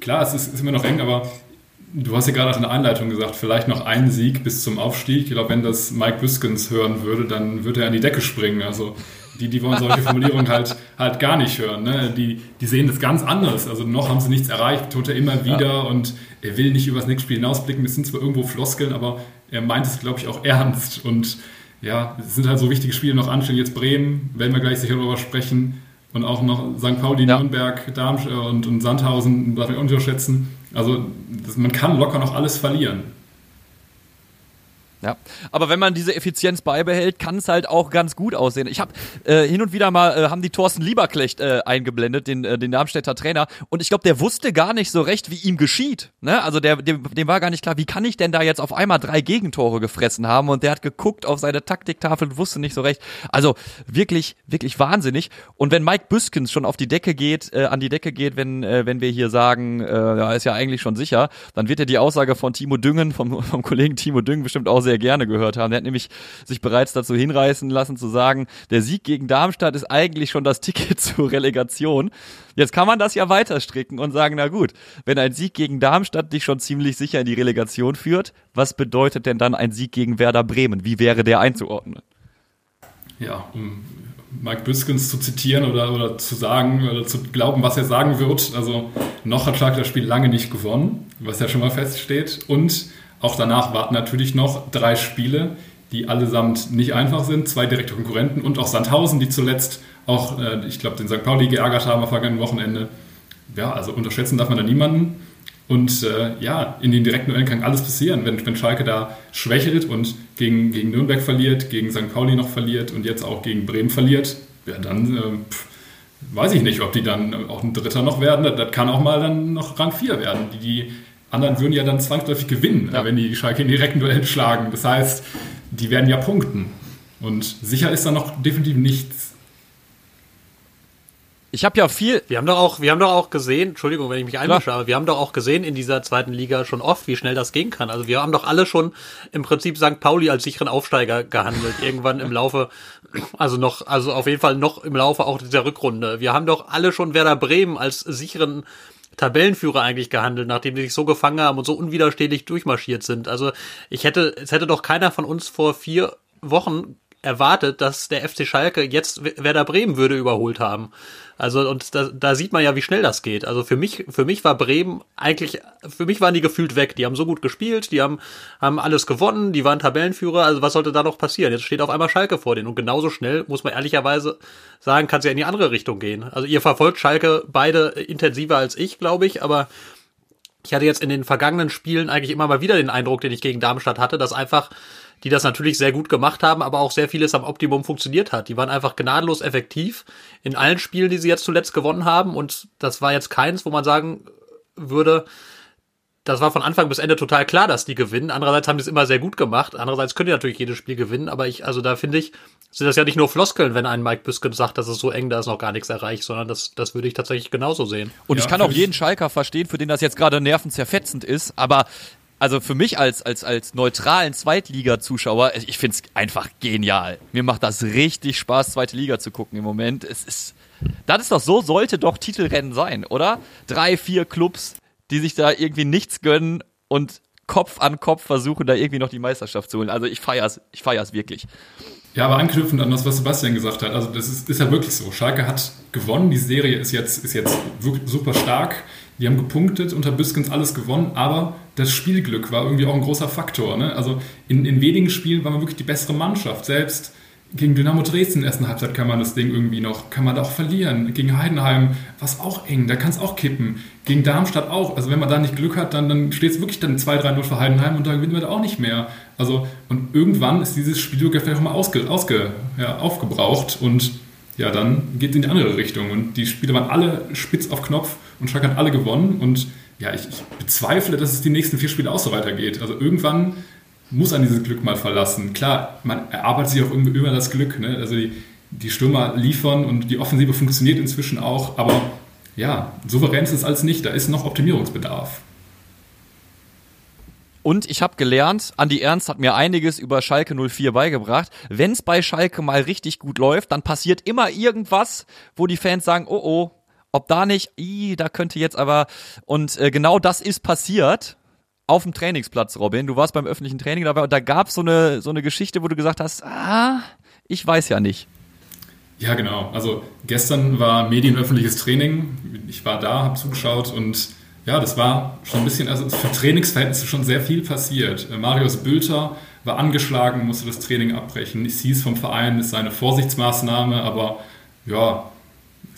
[SPEAKER 5] Klar, es ist, ist immer noch eng, aber Du hast ja gerade in der Einleitung gesagt, vielleicht noch ein Sieg bis zum Aufstieg. Ich glaube, wenn das Mike Biskins hören würde, dann würde er an die Decke springen. Also die, die wollen solche Formulierungen halt, halt gar nicht hören. Ne? Die, die sehen das ganz anders. Also noch haben sie nichts erreicht, tut er immer wieder ja. und er will nicht über das nächste Spiel hinausblicken. Es sind zwar irgendwo Floskeln, aber er meint es, glaube ich, auch ernst. Und ja, es sind halt so wichtige Spiele noch anstehen. Jetzt Bremen, werden wir gleich sicher darüber sprechen. Und auch noch St. Pauli, ja. Nürnberg, Darmstadt und, und Sandhausen, darf ich nicht unterschätzen. Also das, man kann locker noch alles verlieren.
[SPEAKER 4] Ja, aber wenn man diese Effizienz beibehält, kann es halt auch ganz gut aussehen. Ich habe äh, hin und wieder mal äh, haben die Thorsten Lieberklecht äh, eingeblendet, den äh, den Darmstädter Trainer, und ich glaube, der wusste gar nicht so recht, wie ihm geschieht. Ne? Also der dem, dem war gar nicht klar, wie kann ich denn da jetzt auf einmal drei Gegentore gefressen haben? Und der hat geguckt auf seine Taktiktafel und wusste nicht so recht. Also wirklich wirklich wahnsinnig. Und wenn Mike Büskens schon auf die Decke geht, äh, an die Decke geht, wenn äh, wenn wir hier sagen, äh, ja ist ja eigentlich schon sicher, dann wird ja die Aussage von Timo Düngen vom vom Kollegen Timo Düngen bestimmt auch sehr sehr gerne gehört haben. Der hat nämlich sich bereits dazu hinreißen lassen zu sagen, der Sieg gegen Darmstadt ist eigentlich schon das (laughs) Ticket zur Relegation. Jetzt kann man das ja weiter stricken und sagen, na gut, wenn ein Sieg gegen Darmstadt dich schon ziemlich sicher in die Relegation führt, was bedeutet denn dann ein Sieg gegen Werder Bremen? Wie wäre der einzuordnen?
[SPEAKER 5] Ja, um Mike Büskens zu zitieren oder, oder zu sagen oder zu glauben, was er sagen wird. Also noch hat Schalke das Spiel lange nicht gewonnen, was ja schon mal feststeht. Und auch danach warten natürlich noch drei Spiele, die allesamt nicht einfach sind. Zwei direkte Konkurrenten und auch Sandhausen, die zuletzt auch, äh, ich glaube, den St. Pauli geärgert haben am vergangenen Wochenende. Ja, also unterschätzen darf man da niemanden. Und äh, ja, in den direkten Duellen kann alles passieren, wenn, wenn Schalke da schwächelt und gegen, gegen Nürnberg verliert, gegen St. Pauli noch verliert und jetzt auch gegen Bremen verliert, ja, dann äh, pff, weiß ich nicht, ob die dann auch ein Dritter noch werden. Das, das kann auch mal dann noch Rang 4 werden. Die, die anderen würden ja dann zwangsläufig gewinnen, ja. wenn die Schalke in direkten Duell schlagen. Das heißt, die werden ja punkten. Und sicher ist da noch definitiv nichts.
[SPEAKER 4] Ich habe ja viel.
[SPEAKER 3] Wir haben doch auch, wir haben doch auch gesehen, Entschuldigung, wenn ich mich einmische, aber wir haben doch auch gesehen in dieser zweiten Liga schon oft, wie schnell das gehen kann. Also wir haben doch alle schon im Prinzip St. Pauli als sicheren Aufsteiger gehandelt. Irgendwann im Laufe, also noch, also auf jeden Fall noch im Laufe auch dieser Rückrunde. Wir haben doch alle schon Werder Bremen als sicheren Tabellenführer eigentlich gehandelt, nachdem die sich so gefangen haben und so unwiderstehlich durchmarschiert sind. Also ich hätte, es hätte doch keiner von uns vor vier Wochen erwartet, dass der FC Schalke jetzt Werder Bremen würde überholt haben. Also und da, da sieht man ja, wie schnell das geht. Also für mich, für mich war Bremen eigentlich, für mich waren die gefühlt weg. Die haben so gut gespielt, die haben, haben alles gewonnen, die waren Tabellenführer. Also was sollte da noch passieren? Jetzt steht auf einmal Schalke vor denen und genauso schnell muss man ehrlicherweise sagen, kann es ja in die andere Richtung gehen. Also ihr verfolgt Schalke beide intensiver als ich, glaube ich, aber ich hatte jetzt in den vergangenen Spielen eigentlich immer mal wieder den Eindruck, den ich gegen Darmstadt hatte, dass einfach die das natürlich sehr gut gemacht haben, aber auch sehr vieles am Optimum funktioniert hat. Die waren einfach gnadenlos effektiv in allen Spielen, die sie jetzt zuletzt gewonnen haben. Und das war jetzt keins, wo man sagen würde, das war von Anfang bis Ende total klar, dass die gewinnen. Andererseits haben die es immer sehr gut gemacht. Andererseits können die natürlich jedes Spiel gewinnen. Aber ich, also da finde ich, sind das ja nicht nur Floskeln, wenn ein Mike Büsken sagt, dass es so eng, da ist noch gar nichts erreicht, sondern das, das würde ich tatsächlich genauso sehen.
[SPEAKER 4] Und ja, ich kann auch jeden Schalker verstehen, für den das jetzt gerade nervenzerfetzend ist. Aber also für mich als, als, als neutralen Zweitliga-Zuschauer, ich finde es einfach genial. Mir macht das richtig Spaß, zweite Liga zu gucken im Moment. Es ist, das ist doch so, sollte doch Titelrennen sein, oder? Drei, vier Clubs, die sich da irgendwie nichts gönnen und Kopf an Kopf versuchen, da irgendwie noch die Meisterschaft zu holen. Also ich feier's, ich feier's wirklich.
[SPEAKER 5] Ja, aber anknüpfend an das, was Sebastian gesagt hat, also das ist, ist ja wirklich so. Schalke hat gewonnen, die Serie ist jetzt, ist jetzt super stark. Die haben gepunktet, unter Büskens alles gewonnen, aber das Spielglück war irgendwie auch ein großer Faktor. Ne? Also in, in wenigen Spielen war man wirklich die bessere Mannschaft. Selbst gegen Dynamo Dresden in der ersten Halbzeit kann man das Ding irgendwie noch, kann man da auch verlieren. Gegen Heidenheim war es auch eng, da kann es auch kippen. Gegen Darmstadt auch. Also wenn man da nicht Glück hat, dann, dann steht es wirklich dann 2-3-0 für Heidenheim und dann gewinnen wir da auch nicht mehr. Also und irgendwann ist dieses Spiel vielleicht auch mal ausge, ausge, ja, aufgebraucht und ja, dann geht es in die andere Richtung. Und die Spiele waren alle spitz auf Knopf und Schalke hat alle gewonnen. Und ja, ich, ich bezweifle, dass es die nächsten vier Spiele auch so weitergeht. Also irgendwann muss an dieses Glück mal verlassen. Klar, man erarbeitet sich auch über das Glück. Ne? Also die, die Stürmer liefern und die Offensive funktioniert inzwischen auch, aber ja, souverän ist es als nicht. Da ist noch Optimierungsbedarf.
[SPEAKER 4] Und ich habe gelernt, Andi Ernst hat mir einiges über Schalke 04 beigebracht. Wenn es bei Schalke mal richtig gut läuft, dann passiert immer irgendwas, wo die Fans sagen, oh oh, ob da nicht, ii, da könnte jetzt aber. Und äh, genau das ist passiert auf dem Trainingsplatz, Robin. Du warst beim öffentlichen Training dabei und da gab so eine so eine Geschichte, wo du gesagt hast, ah, ich weiß ja nicht.
[SPEAKER 5] Ja, genau. Also gestern war medienöffentliches Training. Ich war da, habe zugeschaut und ja, das war schon ein bisschen, also für Trainingsverhältnisse schon sehr viel passiert. Äh, Marius Bülter war angeschlagen, musste das Training abbrechen. Es hieß vom Verein, es sei eine Vorsichtsmaßnahme, aber ja,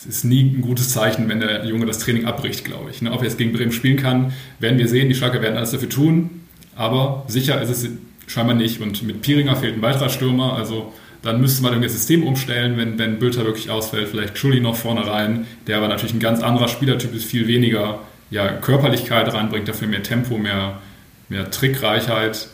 [SPEAKER 5] es ist nie ein gutes Zeichen, wenn der Junge das Training abbricht, glaube ich. Ne, ob er jetzt gegen Bremen spielen kann, werden wir sehen. Die Schalke werden alles dafür tun, aber sicher ist es scheinbar nicht. Und mit Piringer fehlt ein weiterer Stürmer, also dann müsste man irgendwie das System umstellen, wenn, wenn Bülter wirklich ausfällt. Vielleicht Schulli noch vorne rein, der aber natürlich ein ganz anderer Spielertyp ist, viel weniger ja, Körperlichkeit reinbringt, dafür mehr Tempo, mehr, mehr Trickreichheit.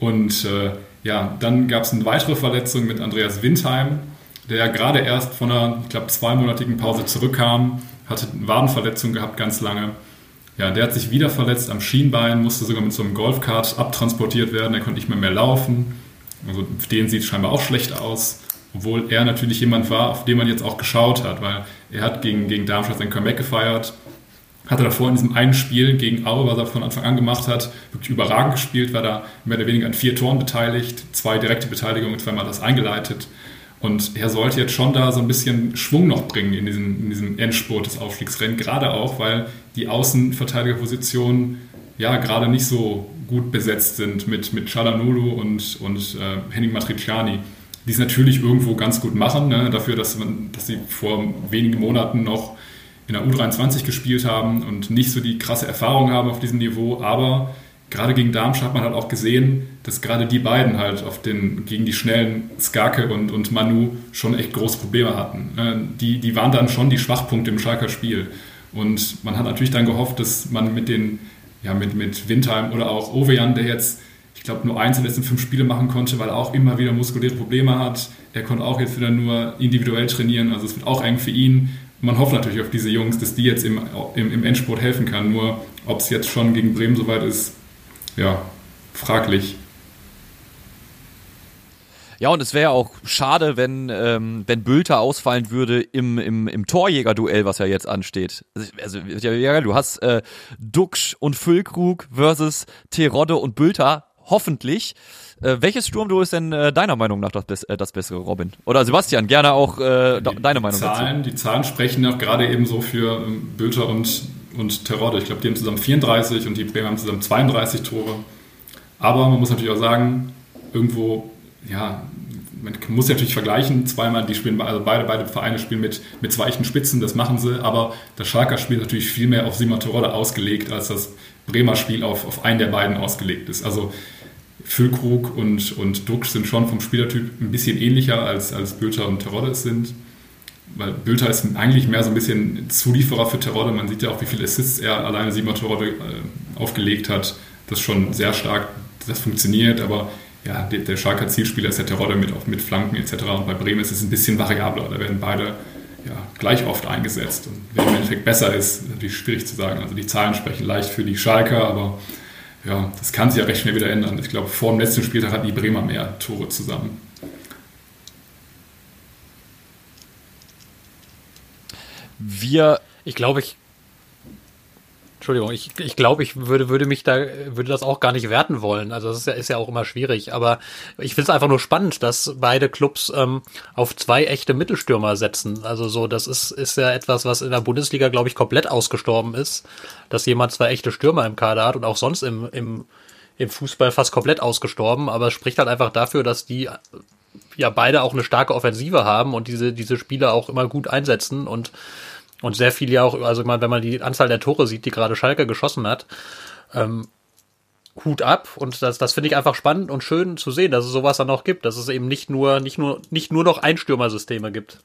[SPEAKER 5] Und äh, ja, dann gab es eine weitere Verletzung mit Andreas Windheim, der ja gerade erst von einer, ich glaube, zweimonatigen Pause zurückkam, hatte eine Wadenverletzung gehabt ganz lange. Ja, der hat sich wieder verletzt am Schienbein, musste sogar mit so einem Golfkart abtransportiert werden, er konnte nicht mehr mehr laufen. Also den sieht scheinbar auch schlecht aus, obwohl er natürlich jemand war, auf den man jetzt auch geschaut hat, weil er hat gegen, gegen Darmstadt sein Comeback gefeiert, hatte davor in diesem einen Spiel gegen Aue, was er von Anfang an gemacht hat, wirklich überragend gespielt, war da mehr oder weniger an vier Toren beteiligt, zwei direkte Beteiligungen, zweimal das eingeleitet. Und er sollte jetzt schon da so ein bisschen Schwung noch bringen in diesem, in diesem Endspurt des Aufstiegsrennens, gerade auch, weil die Außenverteidigerpositionen ja gerade nicht so gut besetzt sind mit, mit Chalanulu und, und äh, Henning Matriciani, die es natürlich irgendwo ganz gut machen, ne, dafür, dass, man, dass sie vor wenigen Monaten noch in der U23 gespielt haben und nicht so die krasse Erfahrung haben auf diesem Niveau, aber gerade gegen Darmstadt hat man halt auch gesehen, dass gerade die beiden halt auf den, gegen die schnellen Skake und, und Manu schon echt große Probleme hatten. Ne, die, die waren dann schon die Schwachpunkte im Schalker Spiel. Und man hat natürlich dann gehofft, dass man mit den, ja, mit, mit Windheim oder auch Ovejan, der jetzt, ich glaube, nur eins in den letzten fünf Spiele machen konnte, weil er auch immer wieder muskuläre Probleme hat. Er konnte auch jetzt wieder nur individuell trainieren, also es wird auch eng für ihn man hofft natürlich auf diese Jungs, dass die jetzt im, im, im Endspurt helfen kann. Nur ob es jetzt schon gegen Bremen soweit ist, ja, fraglich.
[SPEAKER 4] Ja, und es wäre auch schade, wenn, ähm, wenn Bülter ausfallen würde im, im, im Torjäger-Duell, was ja jetzt ansteht. Also, ja, du hast äh, Duxch und Füllkrug versus Terodde und Bülter, hoffentlich. Äh, welches Sturmduo ist denn äh, deiner Meinung nach das, äh, das bessere, Robin? Oder Sebastian, gerne auch äh, die, deine Meinung
[SPEAKER 5] Zahlen,
[SPEAKER 4] dazu.
[SPEAKER 5] Die Zahlen sprechen auch gerade eben so für ähm, Bülter und, und Terodde. Ich glaube, die haben zusammen 34 und die Bremer haben zusammen 32 Tore. Aber man muss natürlich auch sagen, irgendwo, ja, man muss natürlich vergleichen, zweimal, die spielen, also beide, beide Vereine spielen mit, mit zwei Spitzen, das machen sie, aber das Schalker Spiel ist natürlich viel mehr auf Simon Terodde ausgelegt, als das Bremer Spiel auf, auf einen der beiden ausgelegt ist. Also Füllkrug und, und Duxch sind schon vom Spielertyp ein bisschen ähnlicher als, als Bülter und Terodde es sind. Weil Bülter ist eigentlich mehr so ein bisschen Zulieferer für Terodde. Man sieht ja auch, wie viele Assists er alleine Simon Terodde äh, aufgelegt hat. Das ist schon sehr stark, das funktioniert, aber ja, der, der Schalker Zielspieler ist der Terodde mit, mit Flanken etc. Und bei Bremen ist es ein bisschen variabler. Da werden beide ja, gleich oft eingesetzt. Und wer im Endeffekt besser ist, ist natürlich schwierig zu sagen. Also die Zahlen sprechen leicht für die Schalker, aber ja, das kann sich ja recht schnell wieder ändern. Ich glaube, vor dem letzten Spieltag hatten die Bremer mehr Tore zusammen.
[SPEAKER 3] Wir. Ich glaube, ich Entschuldigung, ich, ich glaube, ich würde, würde mich da, würde das auch gar nicht werten wollen. Also das ist ja, ist ja auch immer schwierig. Aber ich finde es einfach nur spannend, dass beide Clubs ähm, auf zwei echte Mittelstürmer setzen. Also so, das ist, ist ja etwas, was in der Bundesliga, glaube ich, komplett ausgestorben ist, dass jemand zwei echte Stürmer im Kader hat und auch sonst im, im, im Fußball fast komplett ausgestorben. Aber es spricht halt einfach dafür, dass die ja beide auch eine starke Offensive haben und diese, diese Spieler auch immer gut einsetzen und, und sehr viel ja auch, also wenn man die Anzahl der Tore sieht, die gerade Schalke geschossen hat, ähm, Hut ab und das, das finde ich einfach spannend und schön zu sehen, dass es sowas dann auch gibt, dass es eben nicht nur, nicht nur, nicht nur noch Einstürmersysteme gibt.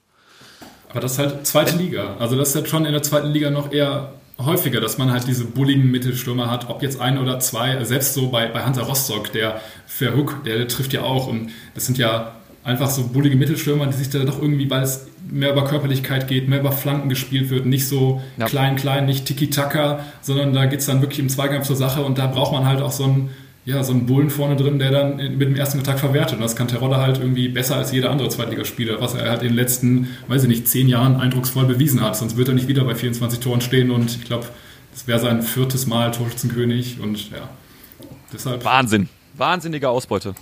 [SPEAKER 5] Aber das ist halt zweite Liga. Also das ist halt schon in der zweiten Liga noch eher häufiger, dass man halt diese bulligen Mittelstürmer hat, ob jetzt ein oder zwei, selbst so bei, bei Hunter Rostock, der Verhook, der, der trifft ja auch und das sind ja einfach so bullige Mittelstürmer, die sich da doch irgendwie, weil es mehr über Körperlichkeit geht, mehr über Flanken gespielt wird, nicht so ja. klein, klein, nicht Tiki-Taka, sondern da geht es dann wirklich im Zweikampf zur Sache und da braucht man halt auch so einen, ja, so einen Bullen vorne drin, der dann mit dem ersten Kontakt verwertet. Und das kann Terodde halt irgendwie besser als jeder andere Zweitligaspieler, was er halt in den letzten, weiß ich nicht, zehn Jahren eindrucksvoll bewiesen hat. Sonst wird er nicht wieder bei 24 Toren stehen und ich glaube, das wäre sein viertes Mal Torschützenkönig und ja,
[SPEAKER 4] deshalb. Wahnsinn. Wahnsinnige Ausbeute.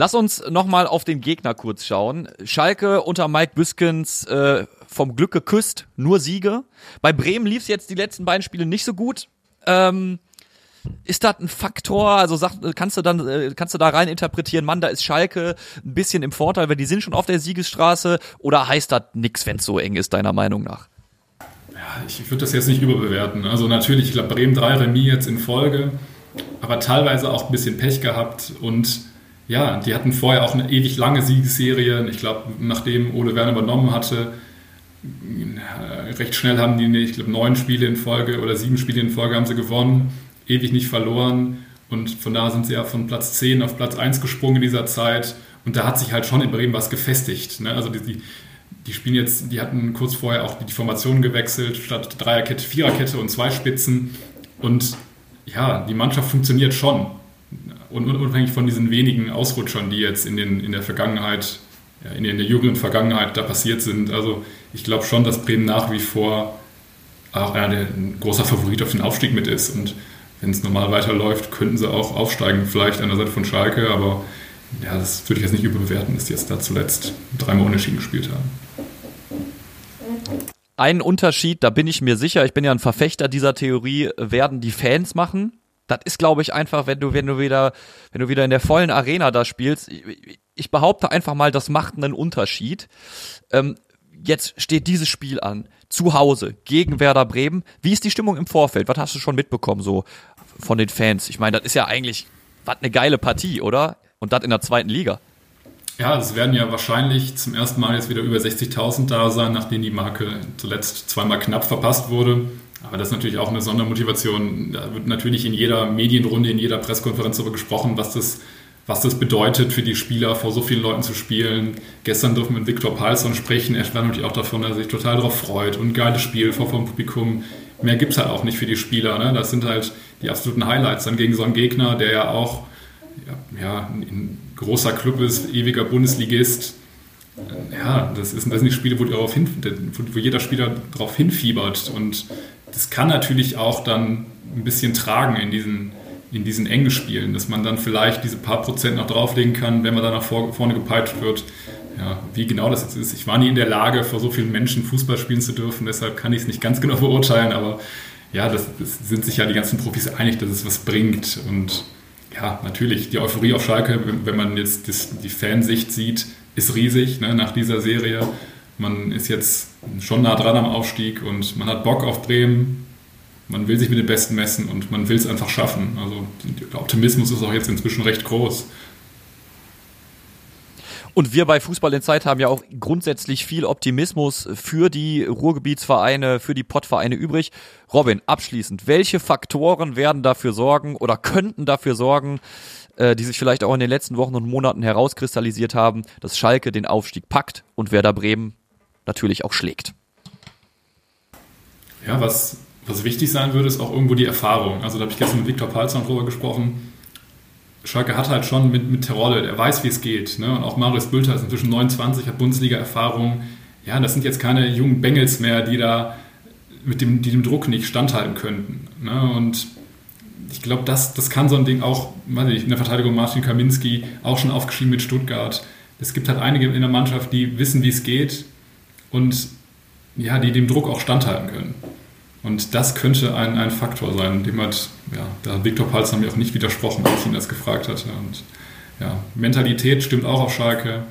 [SPEAKER 4] Lass uns nochmal auf den Gegner kurz schauen. Schalke unter Mike Büskens äh, vom Glück geküsst, nur Siege. Bei Bremen lief es jetzt die letzten beiden Spiele nicht so gut. Ähm, ist das ein Faktor? Also sag, kannst du dann äh, kannst du da rein interpretieren, Mann, da ist Schalke ein bisschen im Vorteil, weil die sind schon auf der Siegesstraße oder heißt das nix, wenn es so eng ist deiner Meinung nach?
[SPEAKER 5] Ja, ich würde das jetzt nicht überbewerten. Also natürlich, ich glaube Bremen drei Remis jetzt in Folge, aber teilweise auch ein bisschen Pech gehabt und ja, die hatten vorher auch eine ewig lange Siegesserie. Ich glaube, nachdem Ole Werner übernommen hatte, recht schnell haben die, ich glaube, neun Spiele in Folge oder sieben Spiele in Folge haben sie gewonnen, ewig nicht verloren. Und von da sind sie ja von Platz 10 auf Platz 1 gesprungen in dieser Zeit. Und da hat sich halt schon in Bremen was gefestigt. Ne? Also die, die, die, spielen jetzt, die hatten kurz vorher auch die Formation gewechselt, statt Dreierkette, Viererkette und zwei Spitzen. Und ja, die Mannschaft funktioniert schon und unabhängig von diesen wenigen Ausrutschern, die jetzt in, den, in der Vergangenheit, in, der, in der jüngeren Vergangenheit da passiert sind. Also ich glaube schon, dass Bremen nach wie vor auch ein großer Favorit auf den Aufstieg mit ist. Und wenn es normal weiterläuft, könnten sie auch aufsteigen, vielleicht an der Seite von Schalke, aber ja, das würde ich jetzt nicht überbewerten, dass die jetzt da zuletzt dreimal unentschieden gespielt haben.
[SPEAKER 4] Einen Unterschied, da bin ich mir sicher, ich bin ja ein Verfechter dieser Theorie, werden die Fans machen das ist, glaube ich, einfach, wenn du, wenn du wieder, wenn du wieder in der vollen Arena da spielst. Ich, ich behaupte einfach mal, das macht einen Unterschied. Ähm, jetzt steht dieses Spiel an, zu Hause, gegen Werder Bremen. Wie ist die Stimmung im Vorfeld? Was hast du schon mitbekommen, so von den Fans? Ich meine, das ist ja eigentlich, was eine geile Partie, oder? Und das in der zweiten Liga.
[SPEAKER 5] Ja, es werden ja wahrscheinlich zum ersten Mal jetzt wieder über 60.000 da sein, nachdem die Marke zuletzt zweimal knapp verpasst wurde. Aber das ist natürlich auch eine Sondermotivation. Da wird natürlich in jeder Medienrunde, in jeder Pressekonferenz darüber gesprochen, was das, was das bedeutet für die Spieler, vor so vielen Leuten zu spielen. Gestern durften wir mit Viktor Palsson sprechen. Er sprach natürlich auch davon, dass er sich total darauf freut. Und ein geiles Spiel vor vom Publikum. Mehr gibt es halt auch nicht für die Spieler. Ne? Das sind halt die absoluten Highlights dann gegen so einen Gegner, der ja auch ja, ja ein großer Club ist, ewiger Bundesligist ja, das, ist, das sind die Spiele, wo, hin, wo, jeder Spieler darauf hinfiebert. Und das kann natürlich auch dann ein bisschen tragen in diesen, in diesen engen Spielen, dass man dann vielleicht diese paar Prozent noch drauflegen kann, wenn man dann nach vorne gepeitscht wird. Ja, wie genau das jetzt ist. Ich war nie in der Lage, vor so vielen Menschen Fußball spielen zu dürfen, deshalb kann ich es nicht ganz genau beurteilen, aber ja, das, das sind sich ja die ganzen Profis einig, dass es was bringt. Und ja, natürlich, die Euphorie auf Schalke, wenn man jetzt das, die Fansicht sieht, ist riesig ne, nach dieser Serie. Man ist jetzt schon nah dran am Aufstieg und man hat Bock auf Bremen. Man will sich mit den Besten messen und man will es einfach schaffen. Also der Optimismus ist auch jetzt inzwischen recht groß.
[SPEAKER 4] Und wir bei Fußball in Zeit haben ja auch grundsätzlich viel Optimismus für die Ruhrgebietsvereine, für die Pottvereine übrig. Robin, abschließend, welche Faktoren werden dafür sorgen oder könnten dafür sorgen, äh, die sich vielleicht auch in den letzten Wochen und Monaten herauskristallisiert haben, dass Schalke den Aufstieg packt und Werder Bremen natürlich auch schlägt.
[SPEAKER 5] Ja, was, was wichtig sein würde, ist auch irgendwo die Erfahrung. Also da habe ich gestern mit Viktor Palzern drüber gesprochen. Schalke hat halt schon mit, mit Terodde, er weiß, wie es geht. Ne? Und auch Marius Bülter ist inzwischen 29, hat Bundesliga-Erfahrung. Ja, das sind jetzt keine jungen Bengels mehr, die da mit dem, die dem Druck nicht standhalten könnten. Ne? Und ich glaube, das, das kann so ein Ding auch, weiß ich, in der Verteidigung Martin Kaminski, auch schon aufgeschrieben mit Stuttgart. Es gibt halt einige in der Mannschaft, die wissen, wie es geht und ja, die dem Druck auch standhalten können. Und das könnte ein, ein Faktor sein, dem hat, ja, da hat Viktor Palz mir auch nicht widersprochen, als ich ihn das gefragt hatte. Und ja, Mentalität stimmt auch auf Schalke.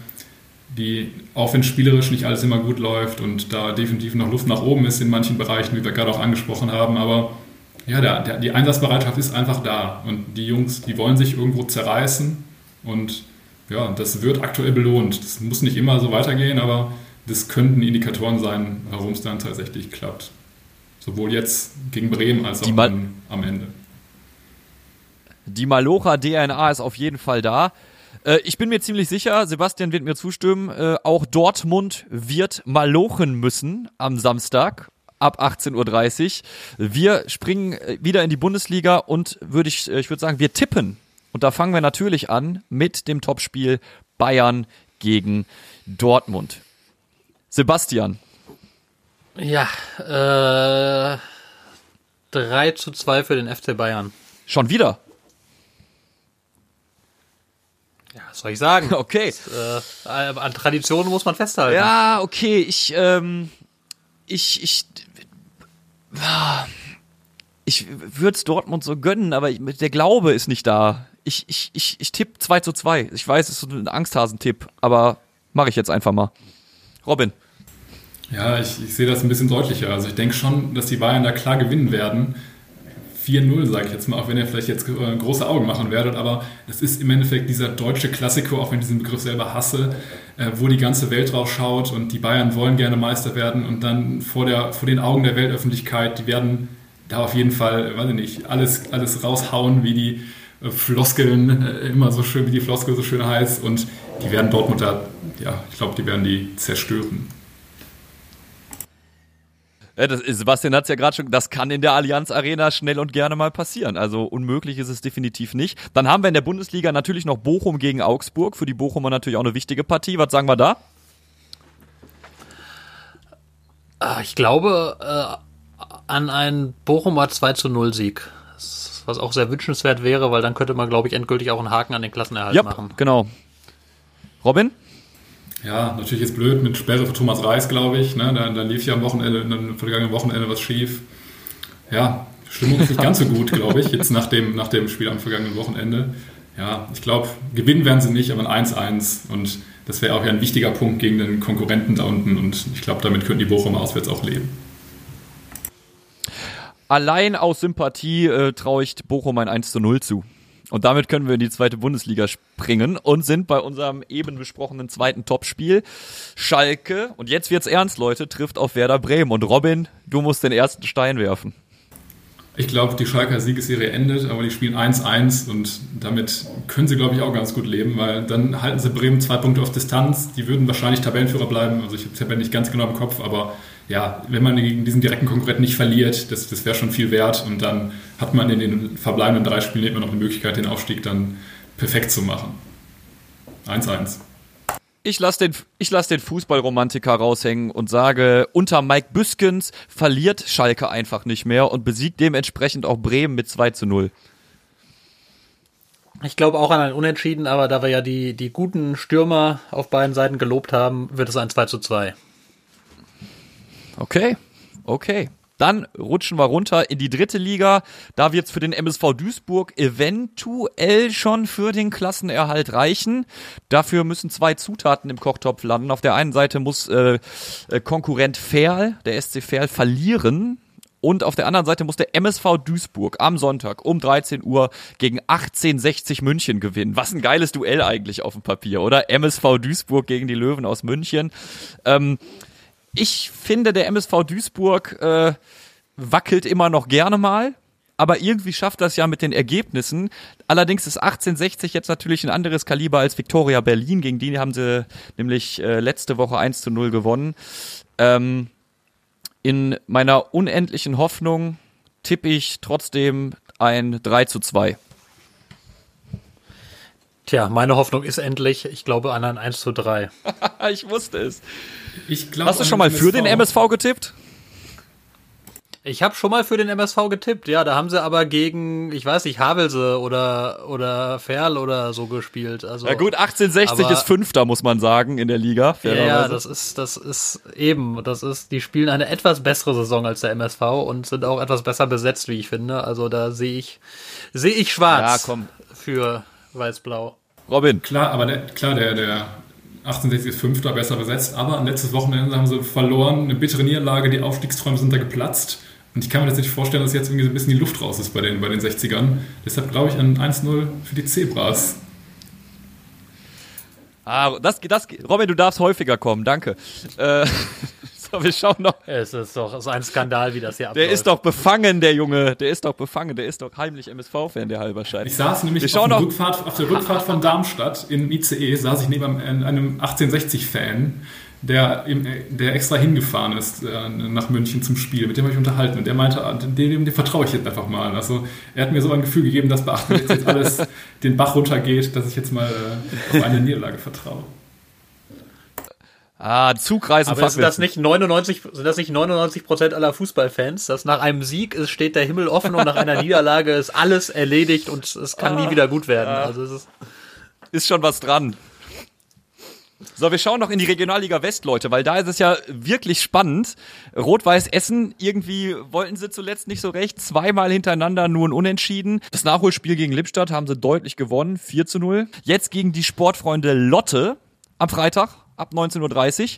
[SPEAKER 5] Die, auch wenn spielerisch nicht alles immer gut läuft und da definitiv noch Luft nach oben ist in manchen Bereichen, wie wir gerade auch angesprochen haben, aber ja, der, der, die Einsatzbereitschaft ist einfach da. Und die Jungs, die wollen sich irgendwo zerreißen. Und ja, das wird aktuell belohnt. Das muss nicht immer so weitergehen, aber das könnten Indikatoren sein, warum es dann tatsächlich klappt. Sowohl jetzt gegen Bremen als auch dann am Ende.
[SPEAKER 4] Die Malocha DNA ist auf jeden Fall da. Äh, ich bin mir ziemlich sicher, Sebastian wird mir zustimmen, äh, auch Dortmund wird malochen müssen am Samstag ab 18.30 Uhr. Wir springen äh, wieder in die Bundesliga und würde ich, ich würde sagen, wir tippen. Und da fangen wir natürlich an mit dem Topspiel Bayern gegen Dortmund. Sebastian.
[SPEAKER 3] Ja, äh, 3 zu 2 für den FC Bayern.
[SPEAKER 4] Schon wieder?
[SPEAKER 3] Ja, was soll ich sagen? (laughs)
[SPEAKER 4] Okay.
[SPEAKER 3] Das, äh, an Traditionen muss man festhalten.
[SPEAKER 4] Ja, okay. Ich, ähm, ich, ich, ich würde es Dortmund so gönnen, aber der Glaube ist nicht da. Ich, ich, ich, ich tippe 2 zu 2. Ich weiß, es ist ein Angsthasentipp, aber mache ich jetzt einfach mal. Robin.
[SPEAKER 5] Ja, ich, ich sehe das ein bisschen deutlicher. Also ich denke schon, dass die Bayern da klar gewinnen werden. 4-0, sage ich jetzt mal, auch wenn ihr vielleicht jetzt äh, große Augen machen werdet, aber es ist im Endeffekt dieser deutsche Klassiker, auch wenn ich diesen Begriff selber hasse, äh, wo die ganze Welt drauf schaut und die Bayern wollen gerne Meister werden und dann vor, der, vor den Augen der Weltöffentlichkeit, die werden da auf jeden Fall, weiß ich nicht, alles, alles raushauen, wie die Floskeln, immer so schön, wie die Floskel so schön heißt und die werden Dortmund da, ja, ich glaube, die werden die zerstören.
[SPEAKER 4] Ja, das, Sebastian hat es ja gerade schon, das kann in der Allianz Arena schnell und gerne mal passieren. Also unmöglich ist es definitiv nicht. Dann haben wir in der Bundesliga natürlich noch Bochum gegen Augsburg. Für die Bochumer natürlich auch eine wichtige Partie. Was sagen wir da?
[SPEAKER 3] Ah, ich glaube äh, an einen Bochumer 2 zu 0 Sieg. Was auch sehr wünschenswert wäre, weil dann könnte man, glaube ich, endgültig auch einen Haken an den Klassenerhalt
[SPEAKER 4] yep,
[SPEAKER 3] machen.
[SPEAKER 4] Genau. Robin?
[SPEAKER 5] Ja, natürlich ist blöd mit Sperre für Thomas Reis, glaube ich. Ne? Da, da lief ja am Wochenende, am vergangenen Wochenende was schief. Ja, Stimmung ist nicht ganz so gut, glaube ich, jetzt nach dem, nach dem Spiel am vergangenen Wochenende. Ja, ich glaube, gewinnen werden sie nicht, aber ein 1-1 und das wäre auch ja ein wichtiger Punkt gegen den Konkurrenten da unten und ich glaube, damit könnten die Bochumer auswärts auch leben.
[SPEAKER 4] Allein aus Sympathie äh, traue ich Bochum ein 1 zu 0 zu. Und damit können wir in die zweite Bundesliga springen und sind bei unserem eben besprochenen zweiten Topspiel. Schalke, und jetzt wird's ernst, Leute, trifft auf Werder Bremen. Und Robin, du musst den ersten Stein werfen.
[SPEAKER 5] Ich glaube, die Schalker Siegesserie endet, aber die spielen 1-1 und damit können sie, glaube ich, auch ganz gut leben, weil dann halten sie Bremen zwei Punkte auf Distanz. Die würden wahrscheinlich Tabellenführer bleiben. Also ich habe Tabellen nicht ganz genau im Kopf, aber ja, wenn man gegen diesen direkten Konkurrenten nicht verliert, das, das wäre schon viel wert. Und dann hat man in den verbleibenden drei Spielen immer noch die Möglichkeit, den Aufstieg dann perfekt zu machen. 1-1.
[SPEAKER 4] Ich lasse den, ich lass den Fußballromantiker raushängen und sage, unter Mike Büskens verliert Schalke einfach nicht mehr und besiegt dementsprechend auch Bremen mit 2 zu 0.
[SPEAKER 3] Ich glaube auch an ein Unentschieden, aber da wir ja die, die guten Stürmer auf beiden Seiten gelobt haben, wird es ein 2 zu 2.
[SPEAKER 4] Okay, okay. Dann rutschen wir runter in die dritte Liga. Da wird es für den MSV Duisburg eventuell schon für den Klassenerhalt reichen. Dafür müssen zwei Zutaten im Kochtopf landen. Auf der einen Seite muss äh, äh Konkurrent Ferl, der SC Ferl, verlieren. Und auf der anderen Seite muss der MSV Duisburg am Sonntag um 13 Uhr gegen 1860 München gewinnen. Was ein geiles Duell eigentlich auf dem Papier, oder? MSV Duisburg gegen die Löwen aus München. Ähm, ich finde, der MSV Duisburg äh, wackelt immer noch gerne mal. Aber irgendwie schafft das ja mit den Ergebnissen. Allerdings ist 1860 jetzt natürlich ein anderes Kaliber als Viktoria Berlin. Gegen die haben sie nämlich äh, letzte Woche 1 zu 0 gewonnen. Ähm, in meiner unendlichen Hoffnung tippe ich trotzdem ein 3 zu 2.
[SPEAKER 3] Tja, meine Hoffnung ist endlich, ich glaube an ein 1 zu 3. (laughs)
[SPEAKER 4] ich wusste es.
[SPEAKER 5] Ich glaub,
[SPEAKER 4] Hast du schon mal für den MSV getippt?
[SPEAKER 3] Ich habe schon mal für den MSV getippt, ja. Da haben sie aber gegen, ich weiß nicht, Havelse oder oder Ferl oder so gespielt. Also,
[SPEAKER 4] ja gut, 1860 aber, ist Fünfter, muss man sagen, in der Liga.
[SPEAKER 3] Ja, das ist das ist eben, das ist, die spielen eine etwas bessere Saison als der MSV und sind auch etwas besser besetzt, wie ich finde. Also da sehe ich sehe ich schwarz
[SPEAKER 4] ja, komm.
[SPEAKER 3] für Weiß-Blau.
[SPEAKER 4] Robin.
[SPEAKER 5] Klar, aber der, klar, der, der 1860 ist Fünfter, besser besetzt, aber letztes Wochenende haben sie verloren, eine bittere Niederlage, die Aufstiegsträume sind da geplatzt. Und ich kann mir das nicht vorstellen, dass jetzt irgendwie so ein bisschen die Luft raus ist bei den, bei den 60ern. Deshalb glaube ich an 1-0 für die Zebras.
[SPEAKER 4] Ah, das, das, Robin, du darfst häufiger kommen, danke. Äh, (laughs) (laughs) so, wir schauen noch.
[SPEAKER 3] Es ist doch ist ein Skandal, wie das hier abläuft.
[SPEAKER 4] Der ist doch befangen, der Junge. Der ist doch befangen. Der ist doch heimlich MSV-Fan, der Halberscheid.
[SPEAKER 5] Ich saß nämlich
[SPEAKER 4] Wir
[SPEAKER 5] auf,
[SPEAKER 4] schauen
[SPEAKER 5] Rückfahrt, auf der Rückfahrt von Darmstadt in ICE, saß ich neben einem, einem 1860-Fan, der, im- der extra hingefahren ist äh, nach München zum Spiel. Mit dem habe ich unterhalten und der meinte, ah, dem, dem, dem vertraue ich jetzt einfach mal. Also er hat mir so ein Gefühl gegeben, dass bei 1860 jetzt alles (laughs) den Bach runtergeht, dass ich jetzt mal äh, auf eine Niederlage vertraue.
[SPEAKER 4] Ah, Zugreisen
[SPEAKER 3] Aber sind das nicht 99, sind das nicht 99 Prozent aller Fußballfans, dass nach einem Sieg ist, steht der Himmel offen und nach einer (laughs) Niederlage ist alles erledigt und es kann nie wieder gut werden. Also es ist,
[SPEAKER 4] ist schon was dran. So, wir schauen noch in die Regionalliga West, Leute, weil da ist es ja wirklich spannend. Rot-Weiß Essen, irgendwie wollten sie zuletzt nicht so recht. Zweimal hintereinander nur ein Unentschieden. Das Nachholspiel gegen Lippstadt haben sie deutlich gewonnen, 4 zu 0. Jetzt gegen die Sportfreunde Lotte am Freitag ab 19.30 Uhr.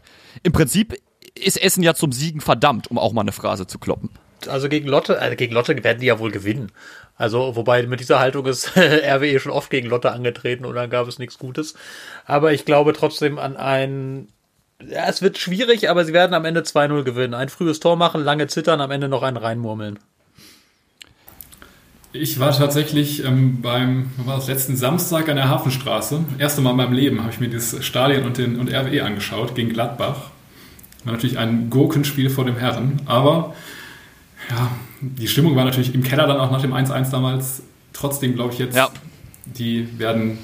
[SPEAKER 4] Im Prinzip ist Essen ja zum Siegen verdammt, um auch mal eine Phrase zu kloppen.
[SPEAKER 3] also gegen Lotte, äh, gegen Lotte werden die ja wohl gewinnen. Also, wobei mit dieser Haltung ist (laughs) RWE schon oft gegen Lotte angetreten und dann gab es nichts Gutes. Aber ich glaube trotzdem an ein, ja, es wird schwierig, aber sie werden am Ende 2-0 gewinnen. Ein frühes Tor machen, lange zittern, am Ende noch einen reinmurmeln.
[SPEAKER 5] Ich war tatsächlich ähm, beim, war das, letzten Samstag an der Hafenstraße. Erste Mal in meinem Leben habe ich mir das Stadion und, den, und RWE angeschaut gegen Gladbach. War natürlich ein Gurkenspiel vor dem Herren, aber ja, die Stimmung war natürlich im Keller dann auch nach dem 1-1 damals. Trotzdem glaube ich jetzt,
[SPEAKER 4] Ja.
[SPEAKER 5] die werden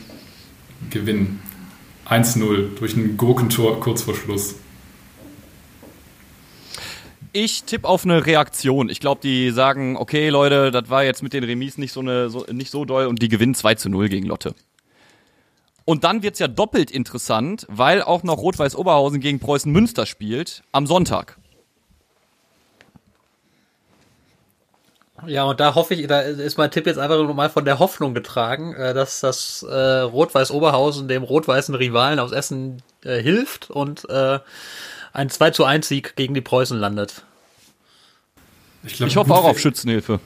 [SPEAKER 5] gewinnen. 1-0 durch ein Gurkentor kurz vor Schluss.
[SPEAKER 4] Ich tippe auf eine Reaktion. Ich glaube, die sagen, okay, Leute, das war jetzt mit den Remis nicht so, eine, so, nicht so doll und die gewinnen 2 zu 0 gegen Lotte. Und dann wird's ja doppelt interessant, weil auch noch Rot-Weiß Oberhausen gegen Preußen Münster spielt am Sonntag.
[SPEAKER 3] Ja, und da hoffe ich, da ist mein Tipp jetzt einfach nur mal von der Hoffnung getragen, äh, dass das äh, Rot-Weiß Oberhausen dem rot-weißen Rivalen aus Essen äh, hilft und äh, ein 2 zu 1 Sieg gegen die Preußen landet.
[SPEAKER 5] glaub,
[SPEAKER 4] Ich hoffe auch auf Schützenhilfe.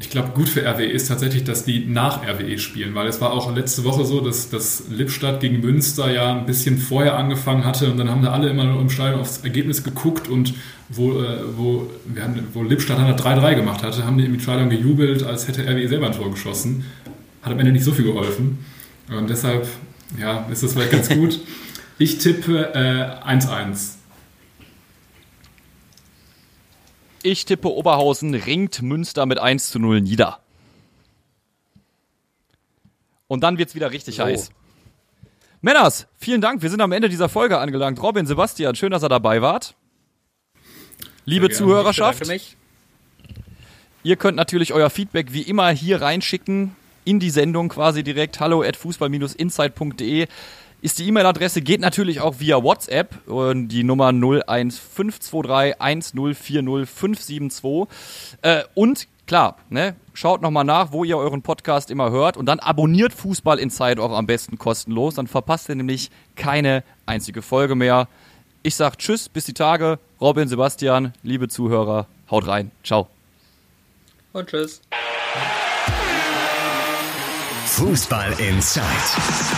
[SPEAKER 5] Ich glaube, gut für RWE ist tatsächlich, dass die nach RWE spielen, weil es war auch letzte Woche so, dass, dass Lippstadt gegen Münster ja ein bisschen vorher angefangen hatte und dann haben da alle immer nur im Stadion aufs Ergebnis geguckt und wo, äh, wo, wir haben, wo Lippstadt dann 3-3 gemacht hatte, haben die im Stadion gejubelt, als hätte RWE selber ein Tor geschossen. Hat am Ende nicht so viel geholfen. Und deshalb, ja, ist das vielleicht ganz (laughs) gut. Ich tippe äh, 1-1.
[SPEAKER 4] Ich tippe, Oberhausen ringt Münster mit 1 zu 0 nieder. Und dann wird's wieder richtig
[SPEAKER 3] So.
[SPEAKER 4] heiß. Männers, vielen Dank. Wir sind am Ende dieser Folge angelangt. Robin, Sebastian, schön, dass ihr dabei wart. Liebe. Zuhörerschaft, ihr könnt natürlich euer Feedback wie immer hier reinschicken, in die Sendung quasi direkt. Hallo at fußball-insight.de ist die E-Mail-Adresse, geht natürlich auch via WhatsApp und die Nummer 01523 1040572. Äh, und klar, ne, schaut nochmal nach, wo ihr euren Podcast immer hört und dann abonniert Fußball Inside auch am besten kostenlos, dann verpasst ihr nämlich keine einzige Folge mehr. Ich sag Tschüss, bis die Tage. Robin, Sebastian, liebe Zuhörer, haut rein. Ciao.
[SPEAKER 3] Und tschüss.
[SPEAKER 2] Fußball Inside.